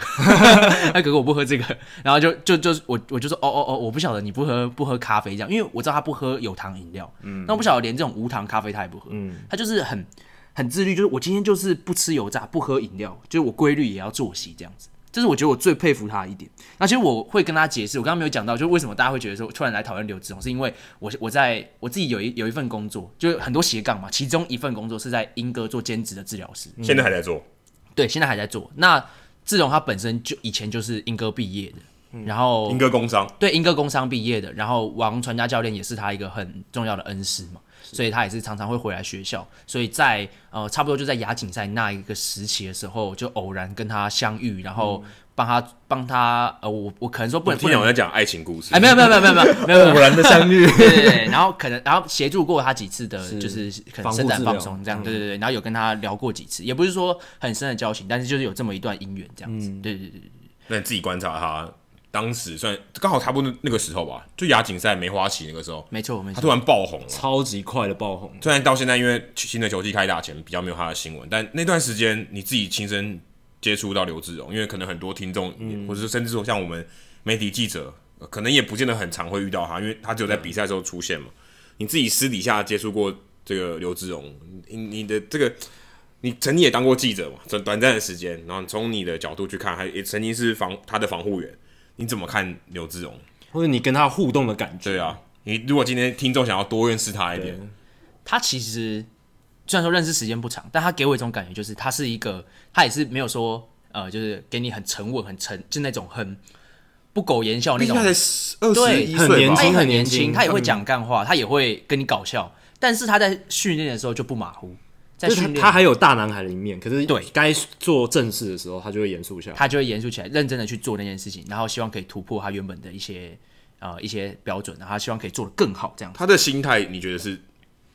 哎，哥哥，我不喝这个。然后就就就我我就说：“哦哦哦，我不晓得你不喝不喝咖啡这样，因为我知道他不喝有糖饮料。嗯，那我不晓得连这种无糖咖啡他也不喝。嗯，他就是很很自律，就是我今天就是不吃油炸，不喝饮料，就是我规律也要作息这样子。”这是我觉得我最佩服他的一点。那其实我会跟他解释，我刚刚没有讲到，就是为什么大家会觉得说突然来讨论刘志宏，是因为我我在我自己有一有一份工作，就很多斜杠嘛，其中一份工作是在英哥做兼职的治疗师，现在还在做，对，现在还在做。那志荣他本身就以前就是英哥毕业的。然后英哥工商对英哥工商毕业的，然后王传家教练也是他一个很重要的恩师嘛，所以他也是常常会回来学校，所以在呃差不多就在亚锦赛那一个时期的时候，就偶然跟他相遇，然后帮他帮他呃我我可能说不能不能我在讲爱情故事，哎没有没有没有没有没有没有 <laughs> 偶然的相遇，对对对，然后可能然后协助过他几次的就是可能伸展放松这样，对对对，然后有跟他聊过几次，也不是说很深的交情，但是就是有这么一段姻缘这样子，对对对对，那你自己观察他。当时算刚好差不多那个时候吧，就亚锦赛梅花旗那个时候，没错没错，他突然爆红了，超级快的爆红。虽然到现在因为新的球季开打前比较没有他的新闻，但那段时间你自己亲身接触到刘志荣，因为可能很多听众，嗯、或者是甚至说像我们媒体记者，可能也不见得很常会遇到他，因为他只有在比赛的时候出现嘛。你自己私底下接触过这个刘志荣，你你的这个，你曾经也当过记者嘛，短短暂的时间，然后从你的角度去看，还也曾经是防他的防护员。你怎么看刘志荣？或者你跟他互动的感觉？对啊，你如果今天听众想要多认识他一点，他其实虽然说认识时间不长，但他给我一种感觉，就是他是一个，他也是没有说呃，就是给你很沉稳、很沉，就那种很不苟言笑那种。他才二十一岁，很年轻，很年轻，他也会讲干话，他也会跟你搞笑，但是他在训练的时候就不马虎。就是他，他还有大男孩的一面，可是对该做正事的时候，他就会严肃下来，他就会严肃起来，认真的去做那件事情，然后希望可以突破他原本的一些呃一些标准，然后他希望可以做得更好，这样。他的心态你觉得是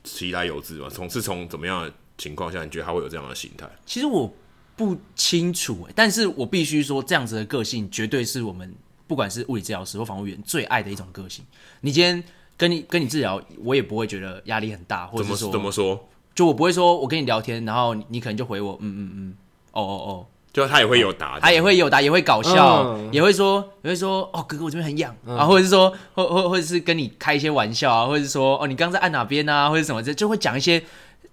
其来有自吗？从是从怎么样的情况下，你觉得他会有这样的心态？其实我不清楚，但是我必须说，这样子的个性绝对是我们不管是物理治疗师或防护员最爱的一种个性。你今天跟你跟你治疗，我也不会觉得压力很大，或者说，怎么说？就我不会说，我跟你聊天，然后你可能就回我，嗯嗯嗯，哦哦哦，就他也会有答，他也会有答，也会搞笑，嗯、也会说，也会说，哦哥哥，我这边很痒、嗯、啊，或者是说，或或或者是跟你开一些玩笑啊，或者是说，哦你刚刚在按哪边啊，或者什么，就就会讲一些，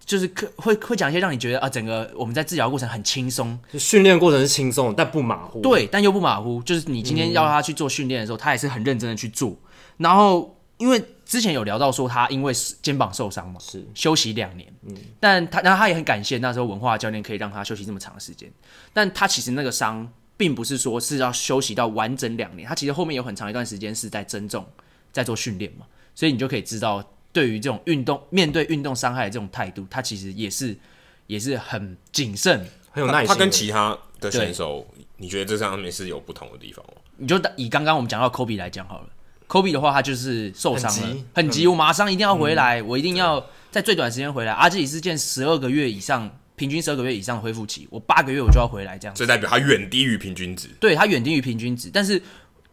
就是可会会讲一些让你觉得啊，整个我们在治疗过程很轻松，就训练过程是轻松，但不马虎，对，但又不马虎，就是你今天要他去做训练的时候，嗯、他也是很认真的去做，然后因为。之前有聊到说他因为肩膀受伤嘛，是休息两年，嗯，但他然后他也很感谢那时候文化教练可以让他休息这么长的时间，但他其实那个伤并不是说是要休息到完整两年，他其实后面有很长一段时间是在增重，在做训练嘛，所以你就可以知道对于这种运动面对运动伤害的这种态度，他其实也是也是很谨慎，很有耐心。他跟其他的选手，你觉得这上面是有不同的地方吗？你就以刚刚我们讲到科比来讲好了。科比的话，他就是受伤了，很急，我马上一定要回来，我一定要在最短时间回来。阿基里斯腱十二个月以上，平均十二个月以上的恢复期，我八个月我就要回来，这样子。这代表他远低于平均值。对，他远低于平均值，但是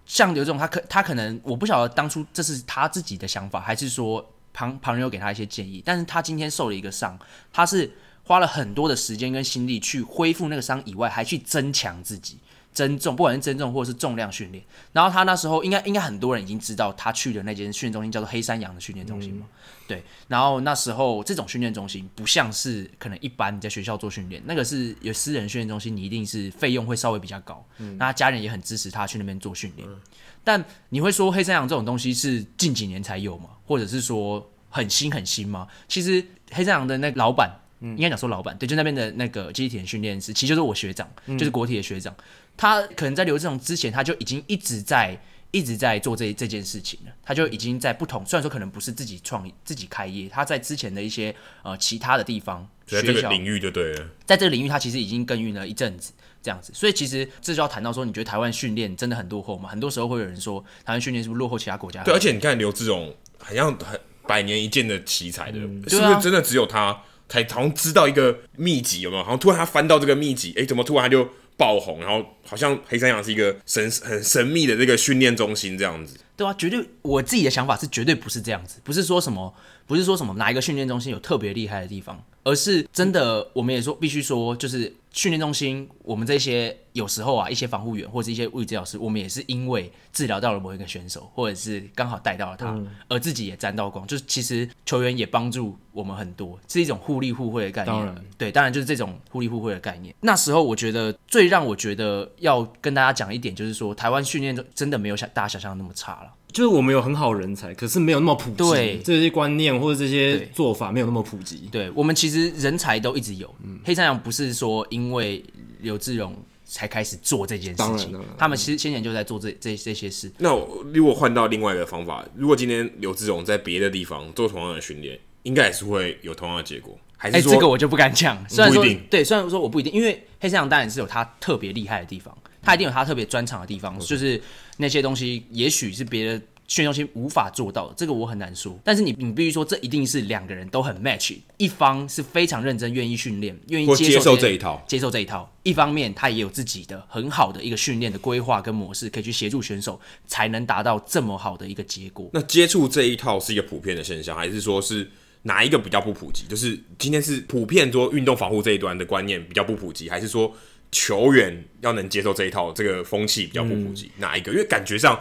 像刘总，他可他可能我不晓得当初这是他自己的想法，还是说旁旁人有给他一些建议。但是他今天受了一个伤，他是花了很多的时间跟心力去恢复那个伤以外，还去增强自己。增重，不管是增重或者是重量训练，然后他那时候应该应该很多人已经知道他去的那间训练中心叫做黑山羊的训练中心嘛，嗯、对。然后那时候这种训练中心不像是可能一般你在学校做训练，那个是有私人训练中心，你一定是费用会稍微比较高，嗯、那他家人也很支持他去那边做训练。嗯、但你会说黑山羊这种东西是近几年才有吗？或者是说很新很新吗？其实黑山羊的那个老板，嗯、应该讲说老板，对，就那边的那个机体体训练师，其实就是我学长，嗯、就是国体的学长。他可能在刘志荣之前，他就已经一直在一直在做这这件事情了。他就已经在不同，虽然说可能不是自己创自己开业，他在之前的一些呃其他的地方，在这个领域就对了。在这个领域，他其实已经耕耘了一阵子，这样子。所以其实这就要谈到说，你觉得台湾训练真的很落后吗？很多时候会有人说，台湾训练是不是落后其他国家？对，而且你看刘志荣，好像很百年一见的奇才的，嗯、是不是真的只有他才好像知道一个秘籍？有没有？好像突然他翻到这个秘籍，哎、欸，怎么突然他就？爆红，然后好像黑山羊是一个神很神秘的这个训练中心这样子，对啊，绝对，我自己的想法是绝对不是这样子，不是说什么，不是说什么哪一个训练中心有特别厉害的地方，而是真的，我们也说必须说，就是训练中心，我们这些有时候啊，一些防护员或者一些物理治疗师，我们也是因为治疗到了某一个选手，或者是刚好带到了他，嗯、而自己也沾到光。就是其实球员也帮助我们很多，是一种互利互惠的概念。当然，对，当然就是这种互利互惠的概念。那时候我觉得最让我觉得要跟大家讲一点，就是说台湾训练真的没有想大家想象的那么差了。就是我们有很好人才，可是没有那么普及。对，这些观念或者这些做法没有那么普及。对，我们其实人才都一直有。嗯，黑山羊不是说因为刘志荣才开始做这件事情，他们其实先前就在做这这这些事。那如果换到另外一个方法，如果今天刘志荣在别的地方做同样的训练，应该也是会有同样的结果。还是这个我就不敢讲。虽然说对，虽然说我不一定，因为黑山羊当然是有他特别厉害的地方。他一定有他特别专长的地方就是那些东西，也许是别的训练中心无法做到的，这个我很难说。但是你，你必须说，这一定是两个人都很 match，一方是非常认真，愿意训练，愿意接受，接受这一套，接受这一套。一方面，他也有自己的很好的一个训练的规划跟模式，可以去协助选手，才能达到这么好的一个结果。那接触这一套是一个普遍的现象，还是说是哪一个比较不普及？就是今天是普遍说运动防护这一端的观念比较不普及，还是说？球员要能接受这一套，这个风气比较不普及，嗯、哪一个？因为感觉上，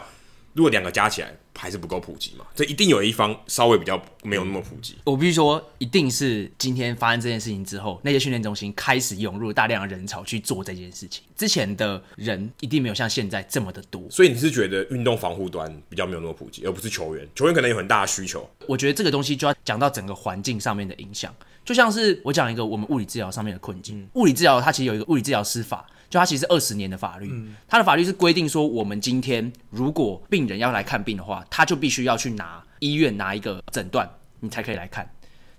如果两个加起来还是不够普及嘛，这一定有一方稍微比较没有那么普及。我必须说，一定是今天发生这件事情之后，那些训练中心开始涌入大量的人潮去做这件事情。之前的人一定没有像现在这么的多。所以你是觉得运动防护端比较没有那么普及，而不是球员？球员可能有很大的需求。我觉得这个东西就要讲到整个环境上面的影响。就像是我讲一个我们物理治疗上面的困境，嗯、物理治疗它其实有一个物理治疗师法，就它其实二十年的法律，嗯、它的法律是规定说，我们今天如果病人要来看病的话，他就必须要去拿医院拿一个诊断，你才可以来看。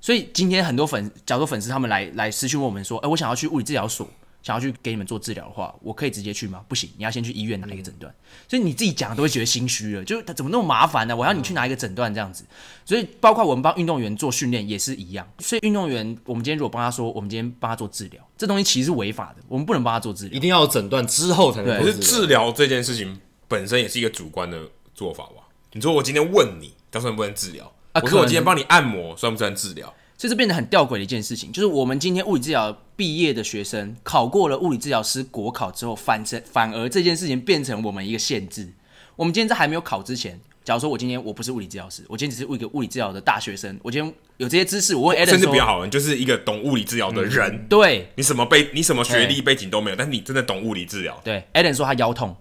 所以今天很多粉，假如粉丝他们来来私讯问我们说，哎、欸，我想要去物理治疗所。想要去给你们做治疗的话，我可以直接去吗？不行，你要先去医院拿一个诊断。嗯、所以你自己讲都会觉得心虚了，就他怎么那么麻烦呢？我要你去拿一个诊断这样子。所以包括我们帮运动员做训练也是一样。所以运动员，我们今天如果帮他说，我们今天帮他做治疗，这东西其实是违法的，我们不能帮他做治疗，一定要有诊断之后才能。可是治疗这件事情本身也是一个主观的做法吧？你说我今天问你，到时候能不能治疗？啊、我说我今天帮你按摩，算不算治疗？所以这变得很吊诡的一件事情，就是我们今天物理治疗毕业的学生考过了物理治疗师国考之后，反成反而这件事情变成我们一个限制。我们今天在还没有考之前，假如说我今天我不是物理治疗师，我今天只是一个物理治疗的大学生，我今天有这些知识，我会甚至比较好，你就是一个懂物理治疗的人。嗯、对，你什么背，你什么学历背景都没有，但是你真的懂物理治疗。对，Adam 说他腰痛。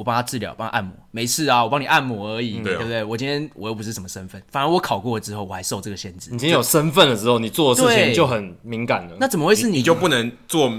我帮他治疗，帮他按摩，没事啊，我帮你按摩而已，嗯、对不对？我今天我又不是什么身份，反而我考过了之后，我还受这个限制。你今天有身份了之后，你做的事情就很敏感了。那怎么会是你？你就不能做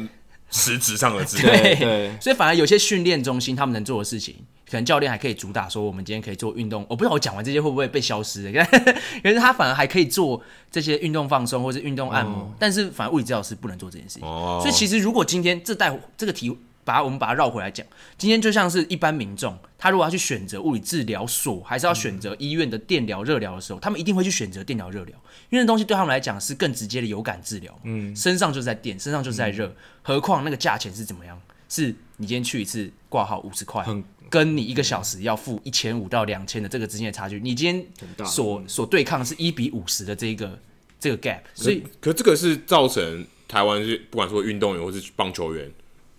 实质上的治疗？<laughs> 对对。所以反而有些训练中心他们能做的事情，可能教练还可以主打说，我们今天可以做运动。我不知道我讲完这些会不会被消失？<laughs> 可是他反而还可以做这些运动放松或是运动按摩，哦、但是反而物理治疗师不能做这件事情。哦。所以其实如果今天这代这个题。把我们把它绕回来讲，今天就像是一般民众，他如果要去选择物理治疗所，还是要选择医院的电疗、热疗的时候，他们一定会去选择电疗、热疗，因为那东西对他们来讲是更直接的有感治疗。嗯，身上就是在电，身上就是在热，嗯、何况那个价钱是怎么样？是你今天去一次挂号五十块，跟你一个小时要付一千五到两千的这个之间的差距，你今天所所对抗是一比五十的这个这个 gap，所以可，可这个是造成台湾是不管说运动员或是棒球员。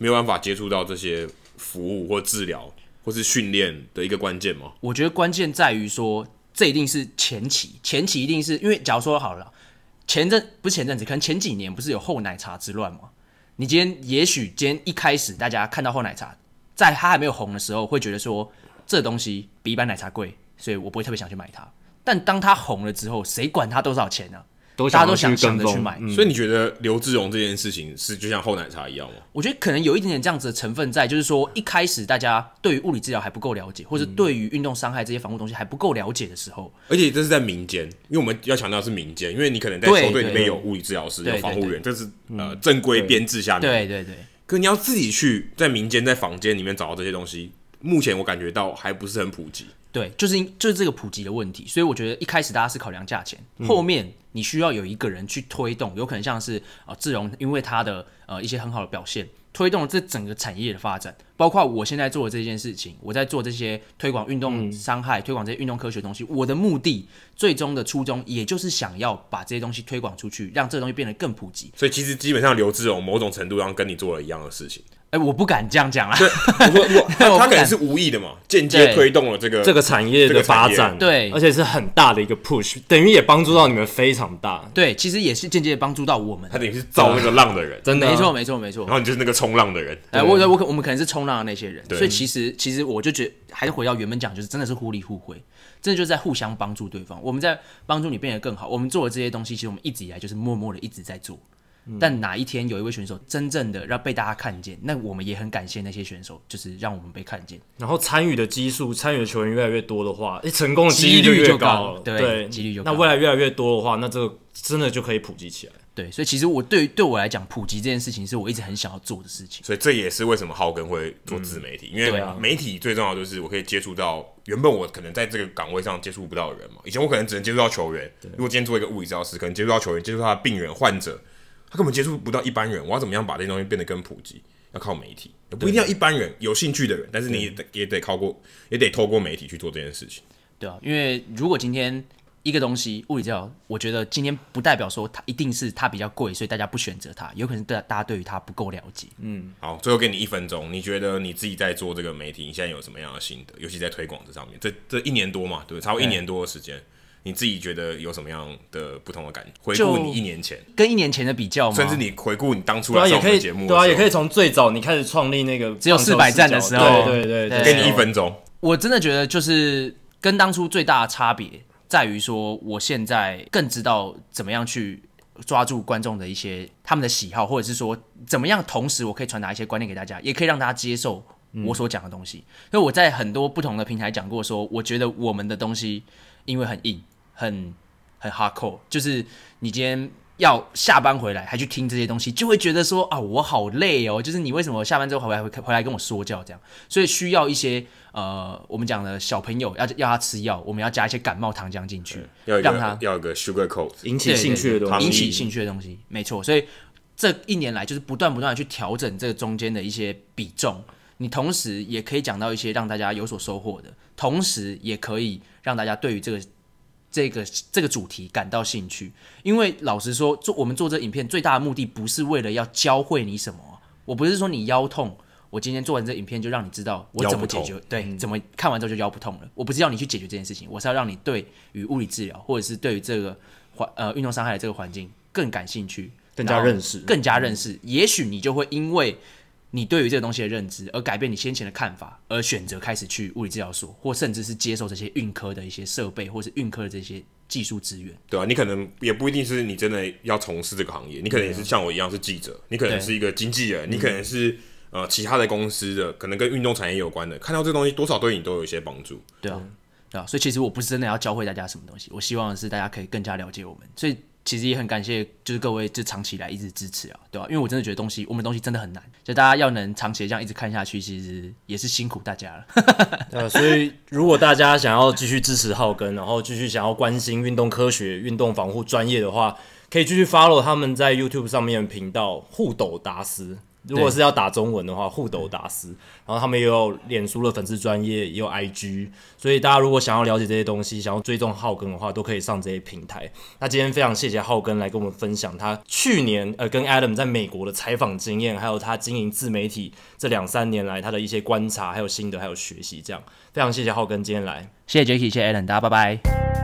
没有办法接触到这些服务或治疗或是训练的一个关键吗？我觉得关键在于说，这一定是前期，前期一定是因为，假如说好了，前阵不是前阵子，可能前几年不是有后奶茶之乱吗？你今天也许今天一开始大家看到后奶茶，在它还没有红的时候，会觉得说这东西比一般奶茶贵，所以我不会特别想去买它。但当它红了之后，谁管它多少钱呢、大家都想想着去买，嗯、所以你觉得刘志荣这件事情是就像后奶茶一样吗？我觉得可能有一点点这样子的成分在，就是说一开始大家对于物理治疗还不够了解，或者对于运动伤害这些防护东西还不够了解的时候，而且这是在民间，因为我们要强调是民间，因为你可能在球队里面有物理治疗师、有防护员，这是呃正规编制下面。对对对。可你要自己去在民间在房间里面找到这些东西，目前我感觉到还不是很普及。对，就是因就是这个普及的问题，所以我觉得一开始大家是考量价钱，后面你需要有一个人去推动，有可能像是啊志荣，因为他的呃一些很好的表现，推动了这整个产业的发展，包括我现在做的这件事情，我在做这些推广运动伤害、嗯、推广这些运动科学的东西。我的目的，最终的初衷，也就是想要把这些东西推广出去，让这个东西变得更普及。所以，其实基本上刘志荣某种程度上跟你做了一样的事情。哎、欸，我不敢这样讲啊。对，我 <laughs> 我他可能是无意的嘛，间接推动了这个这个产业的发展，对，而且是很大的一个 push，等于也帮助到你们非常大。对，其实也是间接帮助到我们。他等于是造那个浪的人，真的，没错，没错，没错。然后你就是那个冲浪的人。哎，我我可我们可能是冲浪的那些人，所以其实其实我就觉得，还是回到原本讲，就是真的是互利互惠，真的就是在互相帮助对方。我们在帮助你变得更好，我们做的这些东西，其实我们一直以来就是默默的一直在做。但哪一天有一位选手真正的让被大家看见，那我们也很感谢那些选手，就是让我们被看见。然后参与的基数、参与的球员越来越多的话，诶，成功的几率就越高了。对，几率就高。那未来越来越多的话，那这个真的就可以普及起来。对，所以其实我对对我来讲，普及这件事情是我一直很想要做的事情。所以这也是为什么浩根会做自媒体，嗯、因为媒体最重要就是我可以接触到原本我可能在这个岗位上接触不到的人嘛。以前我可能只能接触到球员，如果今天做一个物理治疗师，可能接触到球员，接触到他的病人、患者。他根本接触不到一般人，我要怎么样把这些东西变得更普及？要靠媒体，不一定要一般人有兴趣的人，但是你也得也得靠过，也得透过媒体去做这件事情。对啊，因为如果今天一个东西物理治疗，我觉得今天不代表说它一定是它比较贵，所以大家不选择它，有可能大大家对于它不够了解。嗯，好，最后给你一分钟，你觉得你自己在做这个媒体，你现在有什么样的心得？尤其在推广这上面，这这一年多嘛，对，差不多一年多的时间。你自己觉得有什么样的不同的感觉？回顾你一年前，跟一年前的比较吗？甚至你回顾你当初来上节目，对啊，也可以从最早你开始创立那个只有四百站的时候，对对对，给你一分钟。我真的觉得就是跟当初最大的差别在于说，我现在更知道怎么样去抓住观众的一些他们的喜好，或者是说怎么样同时我可以传达一些观念给大家，也可以让大家接受我所讲的东西。所以我在很多不同的平台讲过，说我觉得我们的东西因为很硬。很很 hardcore，就是你今天要下班回来还去听这些东西，就会觉得说啊，我好累哦。就是你为什么下班之后回来回回来跟我说教这样？所以需要一些呃，我们讲的小朋友要要他吃药，我们要加一些感冒糖浆进去，要让他要一个 sugar coat 引起兴趣的东西，引起兴趣的东西，没错。所以这一年来就是不断不断的去调整这个中间的一些比重，你同时也可以讲到一些让大家有所收获的，同时也可以让大家对于这个。这个这个主题感到兴趣，因为老实说，做我们做这影片最大的目的不是为了要教会你什么，我不是说你腰痛，我今天做完这影片就让你知道我怎么解决，对，嗯、怎么看完之后就腰不痛了。我不是要你去解决这件事情，我是要让你对于物理治疗或者是对于这个环呃运动伤害的这个环境更感兴趣，更加认识，更加认识，也许你就会因为。你对于这个东西的认知，而改变你先前的看法，而选择开始去物理治疗所，或甚至是接受这些运科的一些设备，或是运科的这些技术资源。对啊，你可能也不一定是你真的要从事这个行业，你可能也是像我一样是记者，你可能是一个经纪人，你可能是呃其他的公司的，可能跟运动产业有关的，看到这东西多少对你都有一些帮助。对啊，对啊，所以其实我不是真的要教会大家什么东西，我希望的是大家可以更加了解我们。所以。其实也很感谢，就是各位就长期以来一直支持啊，对吧？因为我真的觉得东西，我们东西真的很难，就大家要能长期这样一直看下去，其实也是辛苦大家了。<laughs> 呃，所以如果大家想要继续支持浩根，然后继续想要关心运动科学、运动防护专业的话，可以继续 follow 他们在 YouTube 上面的频道互斗达斯。如果是要打中文的话，互斗打斯，然后他们也有脸书的粉丝专业，也有 IG，所以大家如果想要了解这些东西，想要追踪浩根的话，都可以上这些平台。那今天非常谢谢浩根来跟我们分享他去年呃跟 Adam 在美国的采访经验，还有他经营自媒体这两三年来他的一些观察，还有心得，还有学习，这样非常谢谢浩根今天来，谢谢 Jacky，谢谢 Adam，大家拜拜。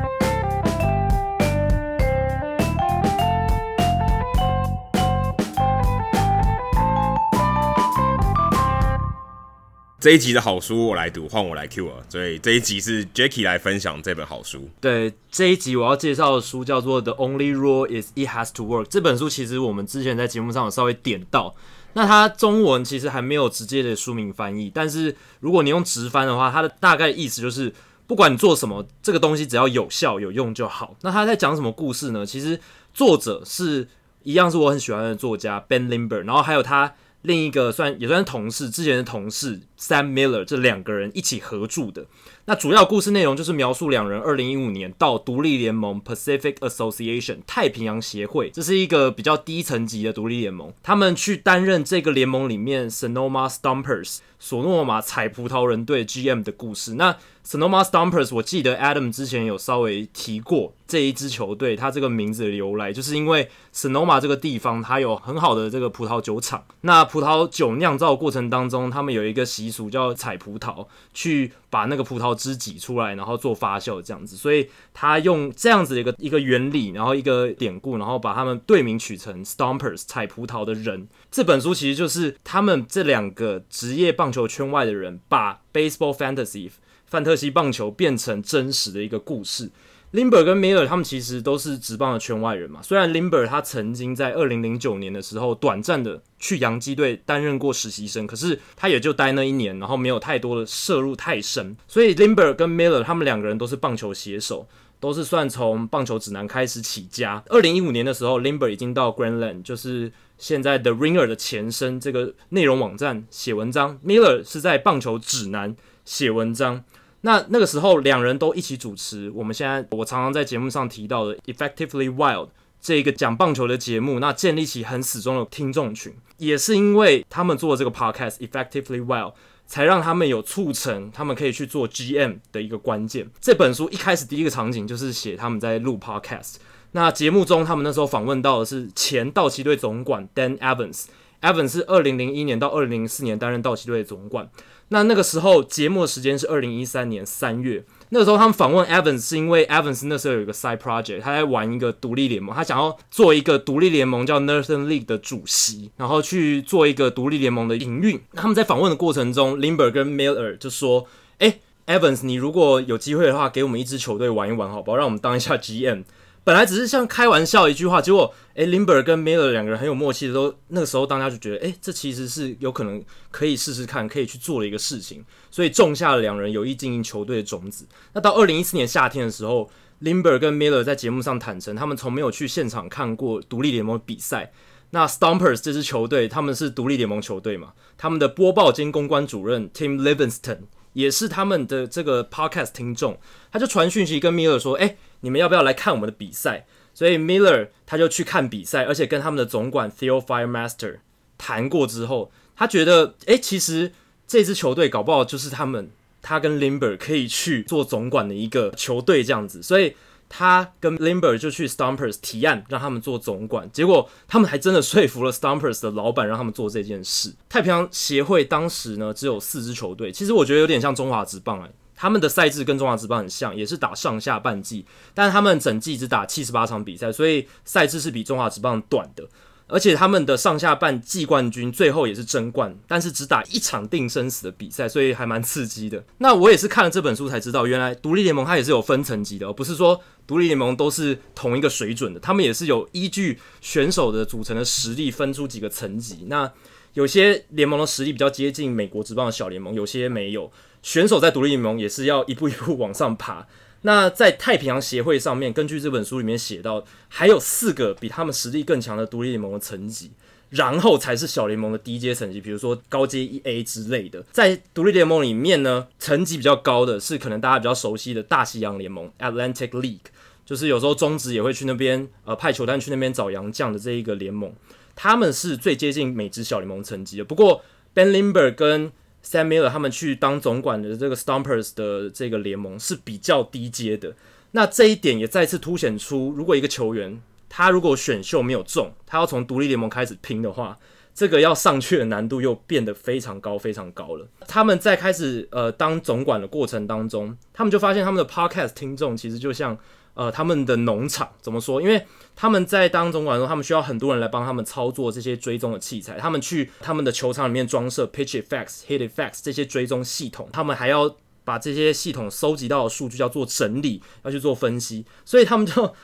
这一集的好书我来读，换我来 Q 啊。所以这一集是 Jacky 来分享这本好书。对，这一集我要介绍的书叫做《The Only Rule Is It Has to Work》。这本书其实我们之前在节目上有稍微点到，那它中文其实还没有直接的书名翻译，但是如果你用直翻的话，它的大概意思就是，不管你做什么，这个东西只要有效有用就好。那他在讲什么故事呢？其实作者是一样是我很喜欢的作家 Ben Limber，然后还有他另一个算也算是同事，之前的同事。Sam Miller 这两个人一起合著的。那主要故事内容就是描述两人二零一五年到独立联盟 Pacific Association 太平洋协会，这是一个比较低层级的独立联盟，他们去担任这个联盟里面 Sonoma Stompers 索诺玛采葡萄人队 GM 的故事。那 Sonoma Stompers，我记得 Adam 之前有稍微提过这一支球队，它这个名字的由来，就是因为 Sonoma 这个地方它有很好的这个葡萄酒厂。那葡萄酒酿造过程当中，他们有一个习俗叫采葡萄，去把那个葡萄汁挤出来，然后做发酵这样子。所以他用这样子的一个一个原理，然后一个典故，然后把他们队名取成 Stompers 采葡萄的人。这本书其实就是他们这两个职业棒球圈外的人把 Baseball Fantasy。范特西棒球变成真实的一个故事。Limber 跟 Miller 他们其实都是职棒的圈外人嘛。虽然 Limber 他曾经在二零零九年的时候短暂的去洋基队担任过实习生，可是他也就待那一年，然后没有太多的涉入太深。所以 Limber 跟 Miller 他们两个人都是棒球写手，都是算从棒球指南开始起家。二零一五年的时候，Limber 已经到 Grantland，就是现在 The Ringer 的前身这个内容网站写文章。Miller 是在棒球指南写文章。那那个时候，两人都一起主持。我们现在我常常在节目上提到的《Effectively Wild》这一个讲棒球的节目，那建立起很死忠的听众群，也是因为他们做这个 Podcast《Effectively Wild》，才让他们有促成他们可以去做 GM 的一个关键。这本书一开始第一个场景就是写他们在录 Podcast。那节目中，他们那时候访问到的是前道奇队总管 Dan Evans。Evans 是二零零一年到二零零四年担任道奇队的总管。那那个时候节目的时间是二零一三年三月，那个时候他们访问 Evans 是因为 Evans 那时候有一个 side project，他在玩一个独立联盟，他想要做一个独立联盟叫 Northern League 的主席，然后去做一个独立联盟的营运。那他们在访问的过程中，Limber 跟 Miller 就说：“诶，Evans，你如果有机会的话，给我们一支球队玩一玩，好不好？让我们当一下 GM。”本来只是像开玩笑一句话，结果诶，Limber 跟 Miller 两个人很有默契的都，那个时候大家就觉得，诶，这其实是有可能可以试试看，可以去做的一个事情，所以种下了两人有意经营球队的种子。那到二零一四年夏天的时候，Limber 跟 Miller 在节目上坦诚，他们从没有去现场看过独立联盟比赛。那 Stompers 这支球队，他们是独立联盟球队嘛？他们的播报兼公关主任 Tim Livingston 也是他们的这个 Podcast 听众，他就传讯息跟 Miller 说，诶。你们要不要来看我们的比赛？所以 Miller 他就去看比赛，而且跟他们的总管 Theo Firemaster 谈过之后，他觉得，诶，其实这支球队搞不好就是他们，他跟 Limber 可以去做总管的一个球队这样子。所以他跟 Limber 就去 Stompers 提案，让他们做总管。结果他们还真的说服了 Stompers 的老板，让他们做这件事。太平洋协会当时呢只有四支球队，其实我觉得有点像中华职棒哎。他们的赛制跟中华职棒很像，也是打上下半季，但他们整季只打七十八场比赛，所以赛制是比中华职棒短的。而且他们的上下半季冠军最后也是争冠，但是只打一场定生死的比赛，所以还蛮刺激的。那我也是看了这本书才知道，原来独立联盟它也是有分层级的，而不是说独立联盟都是同一个水准的，他们也是有依据选手的组成的实力分出几个层级。那有些联盟的实力比较接近美国职棒的小联盟，有些没有。选手在独立联盟也是要一步一步往上爬。那在太平洋协会上面，根据这本书里面写到，还有四个比他们实力更强的独立联盟的层级，然后才是小联盟的低阶层级，比如说高阶一 A 之类的。在独立联盟里面呢，层级比较高的是可能大家比较熟悉的大西洋联盟 （Atlantic League），就是有时候中职也会去那边呃派球探去那边找洋将的这一个联盟，他们是最接近美职小联盟层级的。不过 Ben Limber 跟 Sam Miller 他们去当总管的这个 Stompers 的这个联盟是比较低阶的，那这一点也再次凸显出，如果一个球员他如果选秀没有中，他要从独立联盟开始拼的话，这个要上去的难度又变得非常高非常高了。他们在开始呃当总管的过程当中，他们就发现他们的 Podcast 听众其实就像。呃，他们的农场怎么说？因为他们在当总管的时候，他们需要很多人来帮他们操作这些追踪的器材。他们去他们的球场里面装设 pitch effects、hit effects 这些追踪系统，他们还要把这些系统收集到的数据要做整理，要去做分析。所以他们就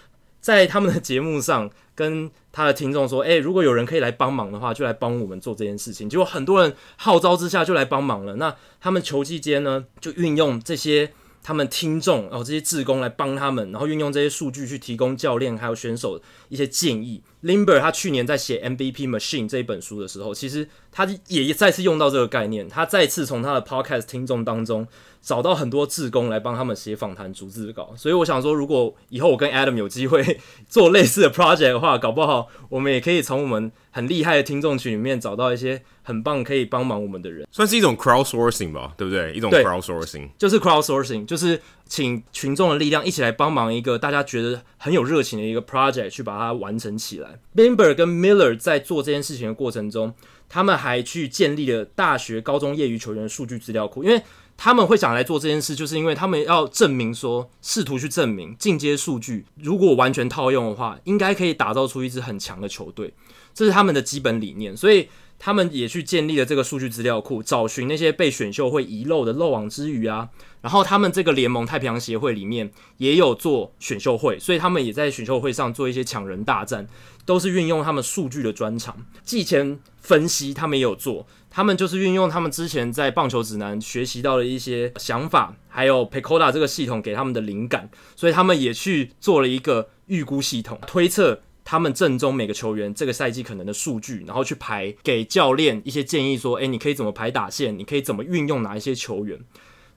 在他们的节目上跟他的听众说：“诶，如果有人可以来帮忙的话，就来帮我们做这件事情。”结果很多人号召之下就来帮忙了。那他们球季间呢，就运用这些。他们听众，然后这些志工来帮他们，然后运用这些数据去提供教练还有选手一些建议，Limber 他去年在写 MVP Machine 这一本书的时候，其实他也再次用到这个概念，他再次从他的 Podcast 听众当中找到很多志工来帮他们写访谈逐字稿。所以我想说，如果以后我跟 Adam 有机会做类似的 project 的话，搞不好我们也可以从我们很厉害的听众群里面找到一些很棒可以帮忙我们的人，算是一种 crowdsourcing 吧，对不对？一种 crowdsourcing 就是 crowdsourcing，就是请群众的力量一起来帮忙一个大家觉得很有热情的一个 project 去把它完成起来。Lindbergh 跟 Miller 在做这件事情的过程中，他们还去建立了大学、高中业余球员的数据资料库。因为他们会想来做这件事，就是因为他们要证明说，试图去证明进阶数据如果完全套用的话，应该可以打造出一支很强的球队。这是他们的基本理念，所以他们也去建立了这个数据资料库，找寻那些被选秀会遗漏的漏网之鱼啊。然后他们这个联盟太平洋协会里面也有做选秀会，所以他们也在选秀会上做一些抢人大战，都是运用他们数据的专长。季前分析他们也有做，他们就是运用他们之前在棒球指南学习到的一些想法，还有 Pecoda 这个系统给他们的灵感，所以他们也去做了一个预估系统，推测他们正中每个球员这个赛季可能的数据，然后去排给教练一些建议，说，诶，你可以怎么排打线，你可以怎么运用哪一些球员。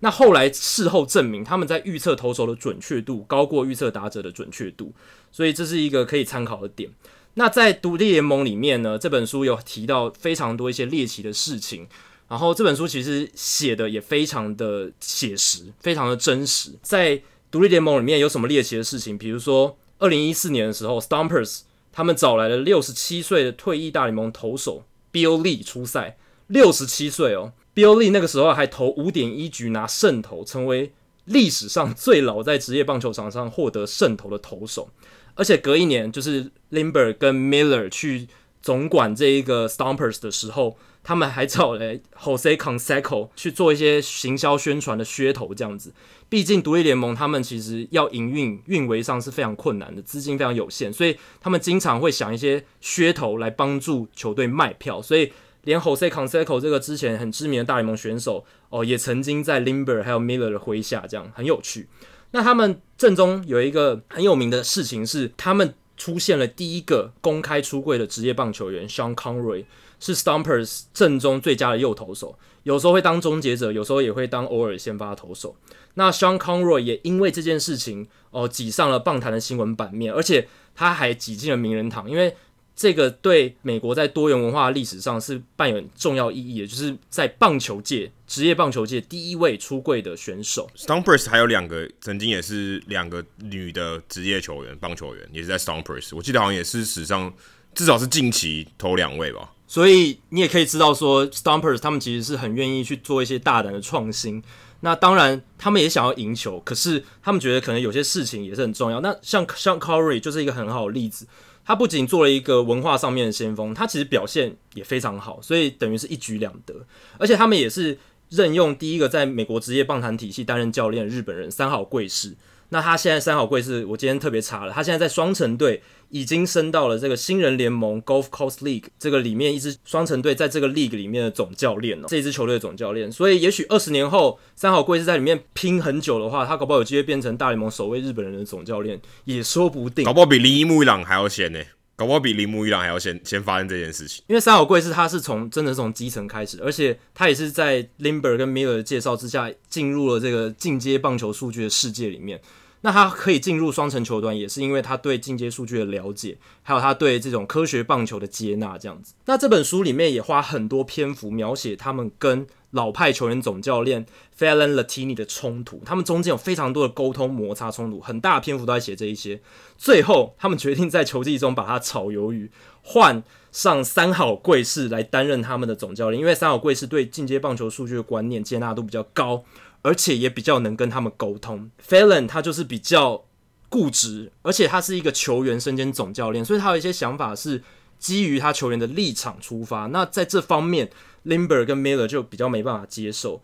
那后来事后证明，他们在预测投手的准确度高过预测打者的准确度，所以这是一个可以参考的点。那在独立联盟里面呢，这本书有提到非常多一些猎奇的事情，然后这本书其实写的也非常的写实，非常的真实。在独立联盟里面有什么猎奇的事情？比如说，二零一四年的时候，Stompers 他们找来了六十七岁的退役大联盟投手 Bill Lee 出赛，六十七岁哦。Bill Lee 那个时候还投五点一局拿胜投，成为历史上最老在职业棒球场上获得胜投的投手。而且隔一年，就是 Limber 跟 Miller 去总管这一个 Stompers 的时候，他们还找了 Jose Conseco 去做一些行销宣传的噱头，这样子。毕竟独立联盟他们其实要营运运维上是非常困难的，资金非常有限，所以他们经常会想一些噱头来帮助球队卖票，所以。连 Jose Conseco 这个之前很知名的大联盟选手哦，也曾经在 Limber 还有 Miller 的麾下，这样很有趣。那他们正中有一个很有名的事情是，他们出现了第一个公开出柜的职业棒球员 Sean Conroy，是 Stompers 正中最佳的右投手，有时候会当终结者，有时候也会当偶尔先发投手。那 Sean Conroy 也因为这件事情哦，挤上了棒坛的新闻版面，而且他还挤进了名人堂，因为。这个对美国在多元文化历史上是扮演重要意义的，就是在棒球界、职业棒球界第一位出柜的选手。Stompers 还有两个曾经也是两个女的职业球员、棒球员，也是在 Stompers，我记得好像也是史上至少是近期头两位吧。所以你也可以知道说，Stompers 他们其实是很愿意去做一些大胆的创新。那当然，他们也想要赢球，可是他们觉得可能有些事情也是很重要。那像像 Conroy 就是一个很好的例子。他不仅做了一个文化上面的先锋，他其实表现也非常好，所以等于是一举两得。而且他们也是任用第一个在美国职业棒坛体系担任教练的日本人三好贵士。那他现在三好贵士，我今天特别查了，他现在在双城队已经升到了这个新人联盟 Golf Coast League 这个里面一支双城队在这个 league 里面的总教练哦，这一支球队的总教练。所以也许二十年后，三好贵是在里面拼很久的话，他搞不好有机会变成大联盟首位日本人的总教练，也说不定。搞不好比铃木一朗还要先呢，搞不好比铃木一朗还要先先发生这件事情。因为三好贵是他是从真的是从基层开始，而且他也是在 Lindbergh 跟 Miller 的介绍之下进入了这个进阶棒球数据的世界里面。那他可以进入双城球团，也是因为他对进阶数据的了解，还有他对这种科学棒球的接纳，这样子。那这本书里面也花很多篇幅描写他们跟老派球员总教练 Phelan Lettini 的冲突，他们中间有非常多的沟通摩擦冲突，很大篇幅都在写这一些。最后，他们决定在球季中把他炒鱿鱼，换上三好贵士来担任他们的总教练，因为三好贵士对进阶棒球数据的观念接纳度比较高。而且也比较能跟他们沟通。Phelan 他就是比较固执，而且他是一个球员身兼总教练，所以他有一些想法是基于他球员的立场出发。那在这方面，Limber 跟 Miller 就比较没办法接受。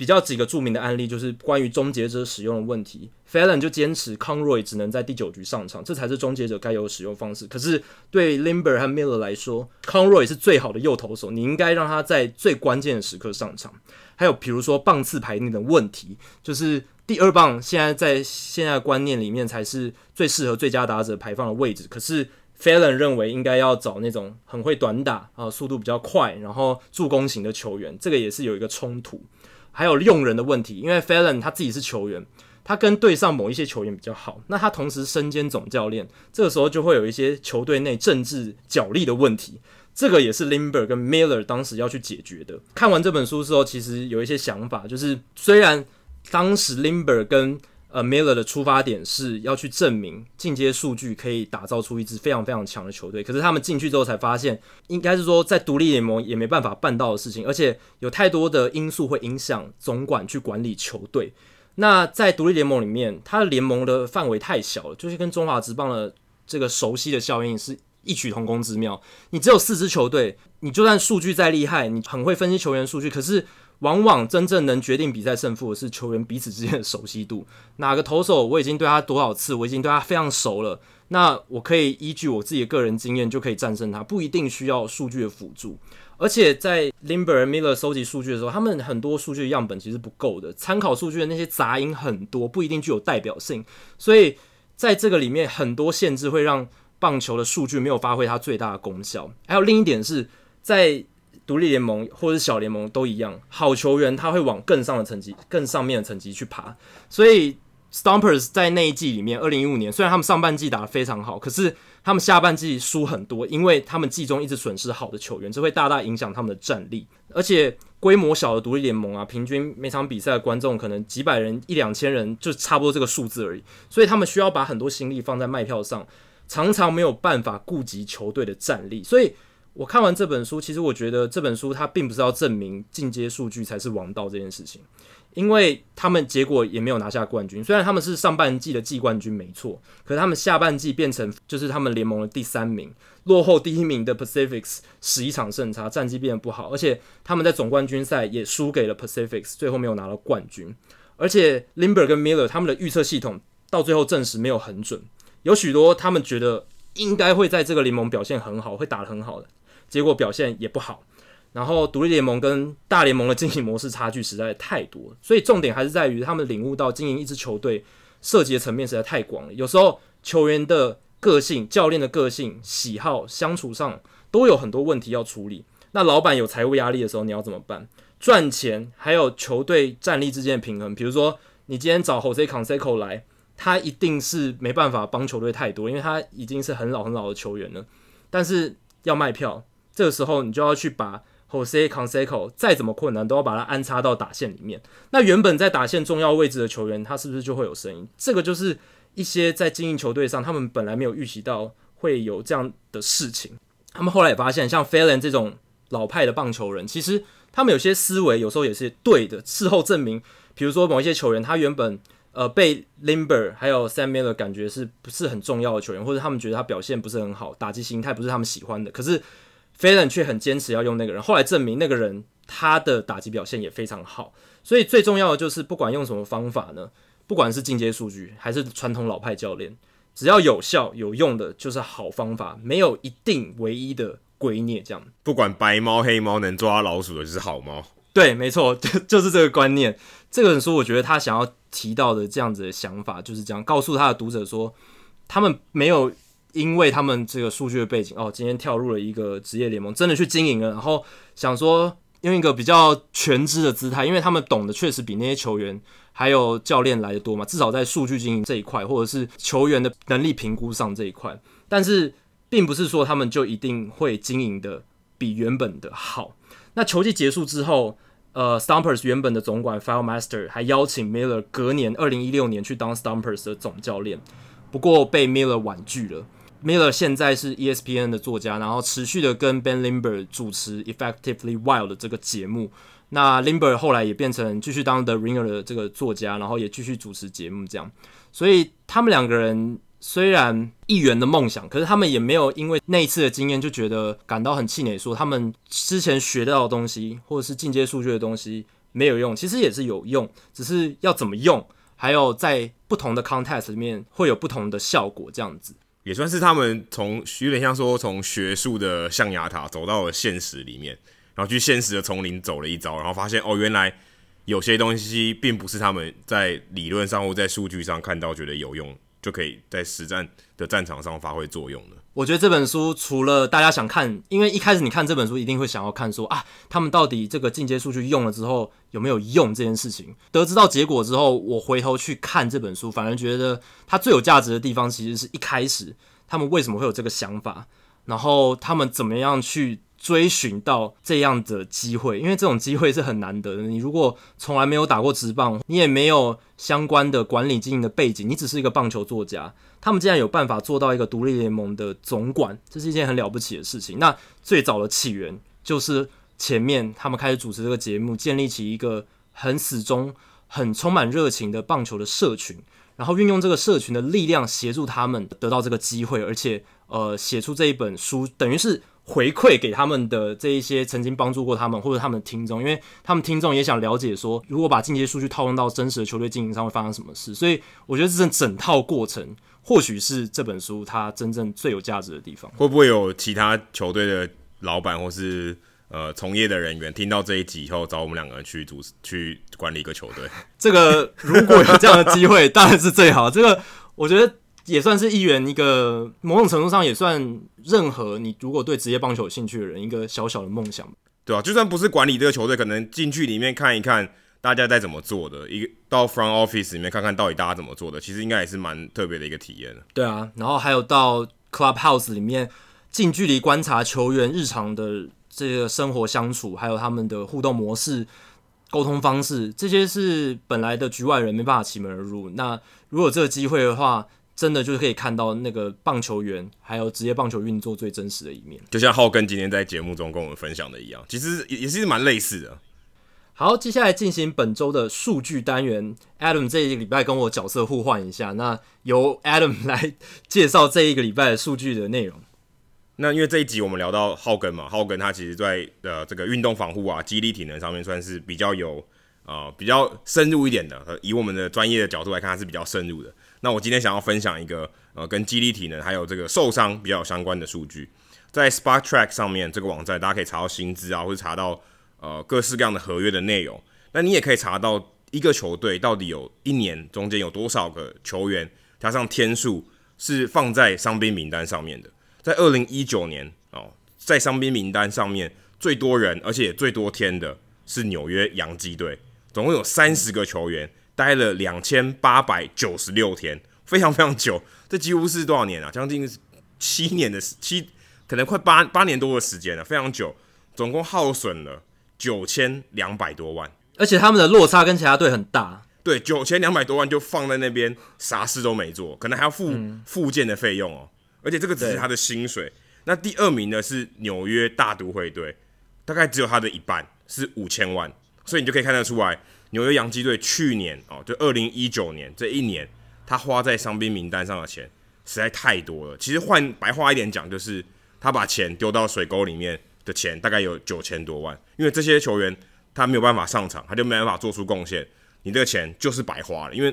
比较几个著名的案例就是关于终结者使用的问题，Phelan 就坚持 Conroy 只能在第九局上场，这才是终结者该有使用方式。可是对 Limber 和 Miller 来说，Conroy 是最好的右投手，你应该让他在最关键的时刻上场。还有比如说棒次排列的问题，就是第二棒现在在现在的观念里面才是最适合最佳打者排放的位置，可是 Phelan 认为应该要找那种很会短打啊、速度比较快，然后助攻型的球员，这个也是有一个冲突。还有用人的问题，因为 Felon 他自己是球员，他跟队上某一些球员比较好，那他同时身兼总教练，这个时候就会有一些球队内政治角力的问题。这个也是 Limber 跟 Miller 当时要去解决的。看完这本书之后，其实有一些想法，就是虽然当时 Limber 跟呃 Miller 的出发点是要去证明进阶数据可以打造出一支非常非常强的球队，可是他们进去之后才发现，应该是说在独立联盟也没办法办到的事情，而且有太多的因素会影响总管去管理球队。那在独立联盟里面，它的联盟的范围太小了，就是跟中华职棒的这个熟悉的效应是。异曲同工之妙，你只有四支球队，你就算数据再厉害，你很会分析球员数据，可是往往真正能决定比赛胜负的是球员彼此之间的熟悉度。<laughs> 哪个投手我已经对他多少次，我已经对他非常熟了，那我可以依据我自己的个人经验就可以战胜他，不一定需要数据的辅助。而且在 Limber、Miller 收集数据的时候，他们很多数据样本其实不够的，参考数据的那些杂音很多，不一定具有代表性，所以在这个里面很多限制会让。棒球的数据没有发挥它最大的功效，还有另一点是在独立联盟或者是小联盟都一样，好球员他会往更上的层级、更上面的层级去爬。所以 Stompers 在那一季里面，二零一五年虽然他们上半季打得非常好，可是他们下半季输很多，因为他们季中一直损失好的球员，这会大大影响他们的战力。而且规模小的独立联盟啊，平均每场比赛的观众可能几百人、一两千人，就差不多这个数字而已，所以他们需要把很多心力放在卖票上。常常没有办法顾及球队的战力，所以我看完这本书，其实我觉得这本书它并不是要证明进阶数据才是王道这件事情，因为他们结果也没有拿下冠军。虽然他们是上半季的季冠军没错，可是他们下半季变成就是他们联盟的第三名，落后第一名的 Pacifics 十一场胜差，战绩变得不好，而且他们在总冠军赛也输给了 Pacifics，最后没有拿到冠军。而且 Limber 跟 Miller 他们的预测系统到最后证实没有很准。有许多他们觉得应该会在这个联盟表现很好，会打得很好的，结果表现也不好。然后独立联盟跟大联盟的经营模式差距实在太多，所以重点还是在于他们领悟到经营一支球队涉及的层面实在太广了。有时候球员的个性、教练的个性、喜好、相处上都有很多问题要处理。那老板有财务压力的时候，你要怎么办？赚钱还有球队战力之间的平衡，比如说你今天找 Jose Canseco 来。他一定是没办法帮球队太多，因为他已经是很老很老的球员了。但是要卖票，这个时候你就要去把 Jose Canseco 再怎么困难都要把它安插到打线里面。那原本在打线重要位置的球员，他是不是就会有声音？这个就是一些在经营球队上，他们本来没有预期到会有这样的事情。他们后来也发现，像 Felen 这种老派的棒球人，其实他们有些思维有时候也是对的。事后证明，比如说某一些球员，他原本。呃，被 Limber 还有 Sam Miller 感觉是不是很重要的球员，或者他们觉得他表现不是很好，打击形态不是他们喜欢的。可是 Phelan 却很坚持要用那个人，后来证明那个人他的打击表现也非常好。所以最重要的就是，不管用什么方法呢，不管是进阶数据还是传统老派教练，只要有效有用的，就是好方法，没有一定唯一的圭臬。这样，不管白猫黑猫能抓老鼠的就是好猫。对，没错，就就是这个观念。这本书我觉得他想要提到的这样子的想法，就是这样告诉他的读者说，他们没有因为他们这个数据的背景哦，今天跳入了一个职业联盟，真的去经营了，然后想说用一个比较全知的姿态，因为他们懂得确实比那些球员还有教练来的多嘛，至少在数据经营这一块，或者是球员的能力评估上这一块。但是，并不是说他们就一定会经营的比原本的好。那球季结束之后。呃，Stompers 原本的总管 File Master 还邀请 Miller 隔年二零一六年去当 Stompers 的总教练，不过被 Miller 婉拒了。Miller 现在是 ESPN 的作家，然后持续的跟 Ben Limber 主持 Effectively Wild 这个节目。那 Limber 后来也变成继续当 The Ringer 的这个作家，然后也继续主持节目这样。所以他们两个人。虽然议员的梦想，可是他们也没有因为那一次的经验就觉得感到很气馁，说他们之前学到的东西或者是进阶数据的东西没有用，其实也是有用，只是要怎么用，还有在不同的 context 里面会有不同的效果，这样子也算是他们从有点像说从学术的象牙塔走到了现实里面，然后去现实的丛林走了一遭，然后发现哦，原来有些东西并不是他们在理论上或在数据上看到觉得有用。就可以在实战的战场上发挥作用的。我觉得这本书除了大家想看，因为一开始你看这本书一定会想要看说啊，他们到底这个进阶数据用了之后有没有用这件事情。得知到结果之后，我回头去看这本书，反而觉得它最有价值的地方，其实是一开始他们为什么会有这个想法，然后他们怎么样去。追寻到这样的机会，因为这种机会是很难得的。你如果从来没有打过职棒，你也没有相关的管理经营的背景，你只是一个棒球作家。他们竟然有办法做到一个独立联盟的总管，这是一件很了不起的事情。那最早的起源就是前面他们开始主持这个节目，建立起一个很死忠、很充满热情的棒球的社群，然后运用这个社群的力量协助他们得到这个机会，而且呃写出这一本书，等于是。回馈给他们的这一些曾经帮助过他们或者他们的听众，因为他们听众也想了解说，如果把进阶数据套用到真实的球队经营上会发生什么事。所以我觉得这整整套过程，或许是这本书它真正最有价值的地方。会不会有其他球队的老板或是呃从业的人员听到这一集以后，找我们两个人去组去管理一个球队？这个如果有这样的机会，<laughs> 当然是最好。这个我觉得。也算是议员，一个某种程度上也算任何你如果对职业棒球有兴趣的人一个小小的梦想，对啊，就算不是管理这个球队，可能进去里面看一看大家在怎么做的，一个到 front office 里面看看到底大家怎么做的，其实应该也是蛮特别的一个体验。对啊，然后还有到 clubhouse 里面近距离观察球员日常的这个生活相处，还有他们的互动模式、沟通方式，这些是本来的局外人没办法启门而入。那如果这个机会的话，真的就是可以看到那个棒球员，还有职业棒球运作最真实的一面，就像浩根今天在节目中跟我们分享的一样，其实也也是蛮类似的。好，接下来进行本周的数据单元，Adam 这一个礼拜跟我角色互换一下，那由 Adam 来介绍这一个礼拜的数据的内容。那因为这一集我们聊到浩根嘛，浩根他其实在呃这个运动防护啊、肌力体能上面算是比较有啊、呃、比较深入一点的，以我们的专业的角度来看，他是比较深入的。那我今天想要分享一个呃，跟肌力体能还有这个受伤比较相关的数据，在 s p a r t r a c k 上面这个网站，大家可以查到薪资啊，或者查到呃各式各样的合约的内容。那你也可以查到一个球队到底有一年中间有多少个球员加上天数是放在伤兵名单上面的。在二零一九年哦，在伤兵名单上面最多人而且最多天的是纽约洋基队，总共有三十个球员。待了两千八百九十六天，非常非常久。这几乎是多少年啊？将近七年的七，可能快八八年多的时间了，非常久。总共耗损了九千两百多万，而且他们的落差跟其他队很大。对，九千两百多万就放在那边，啥事都没做，可能还要付附件的费用哦。而且这个只是他的薪水。那第二名呢是纽约大都会队，大概只有他的一半，是五千万。所以你就可以看得出来。纽约洋基队去年哦，就二零一九年这一年，他花在伤兵名单上的钱实在太多了。其实换白话一点讲，就是他把钱丢到水沟里面的钱大概有九千多万。因为这些球员他没有办法上场，他就没办法做出贡献，你这个钱就是白花了。因为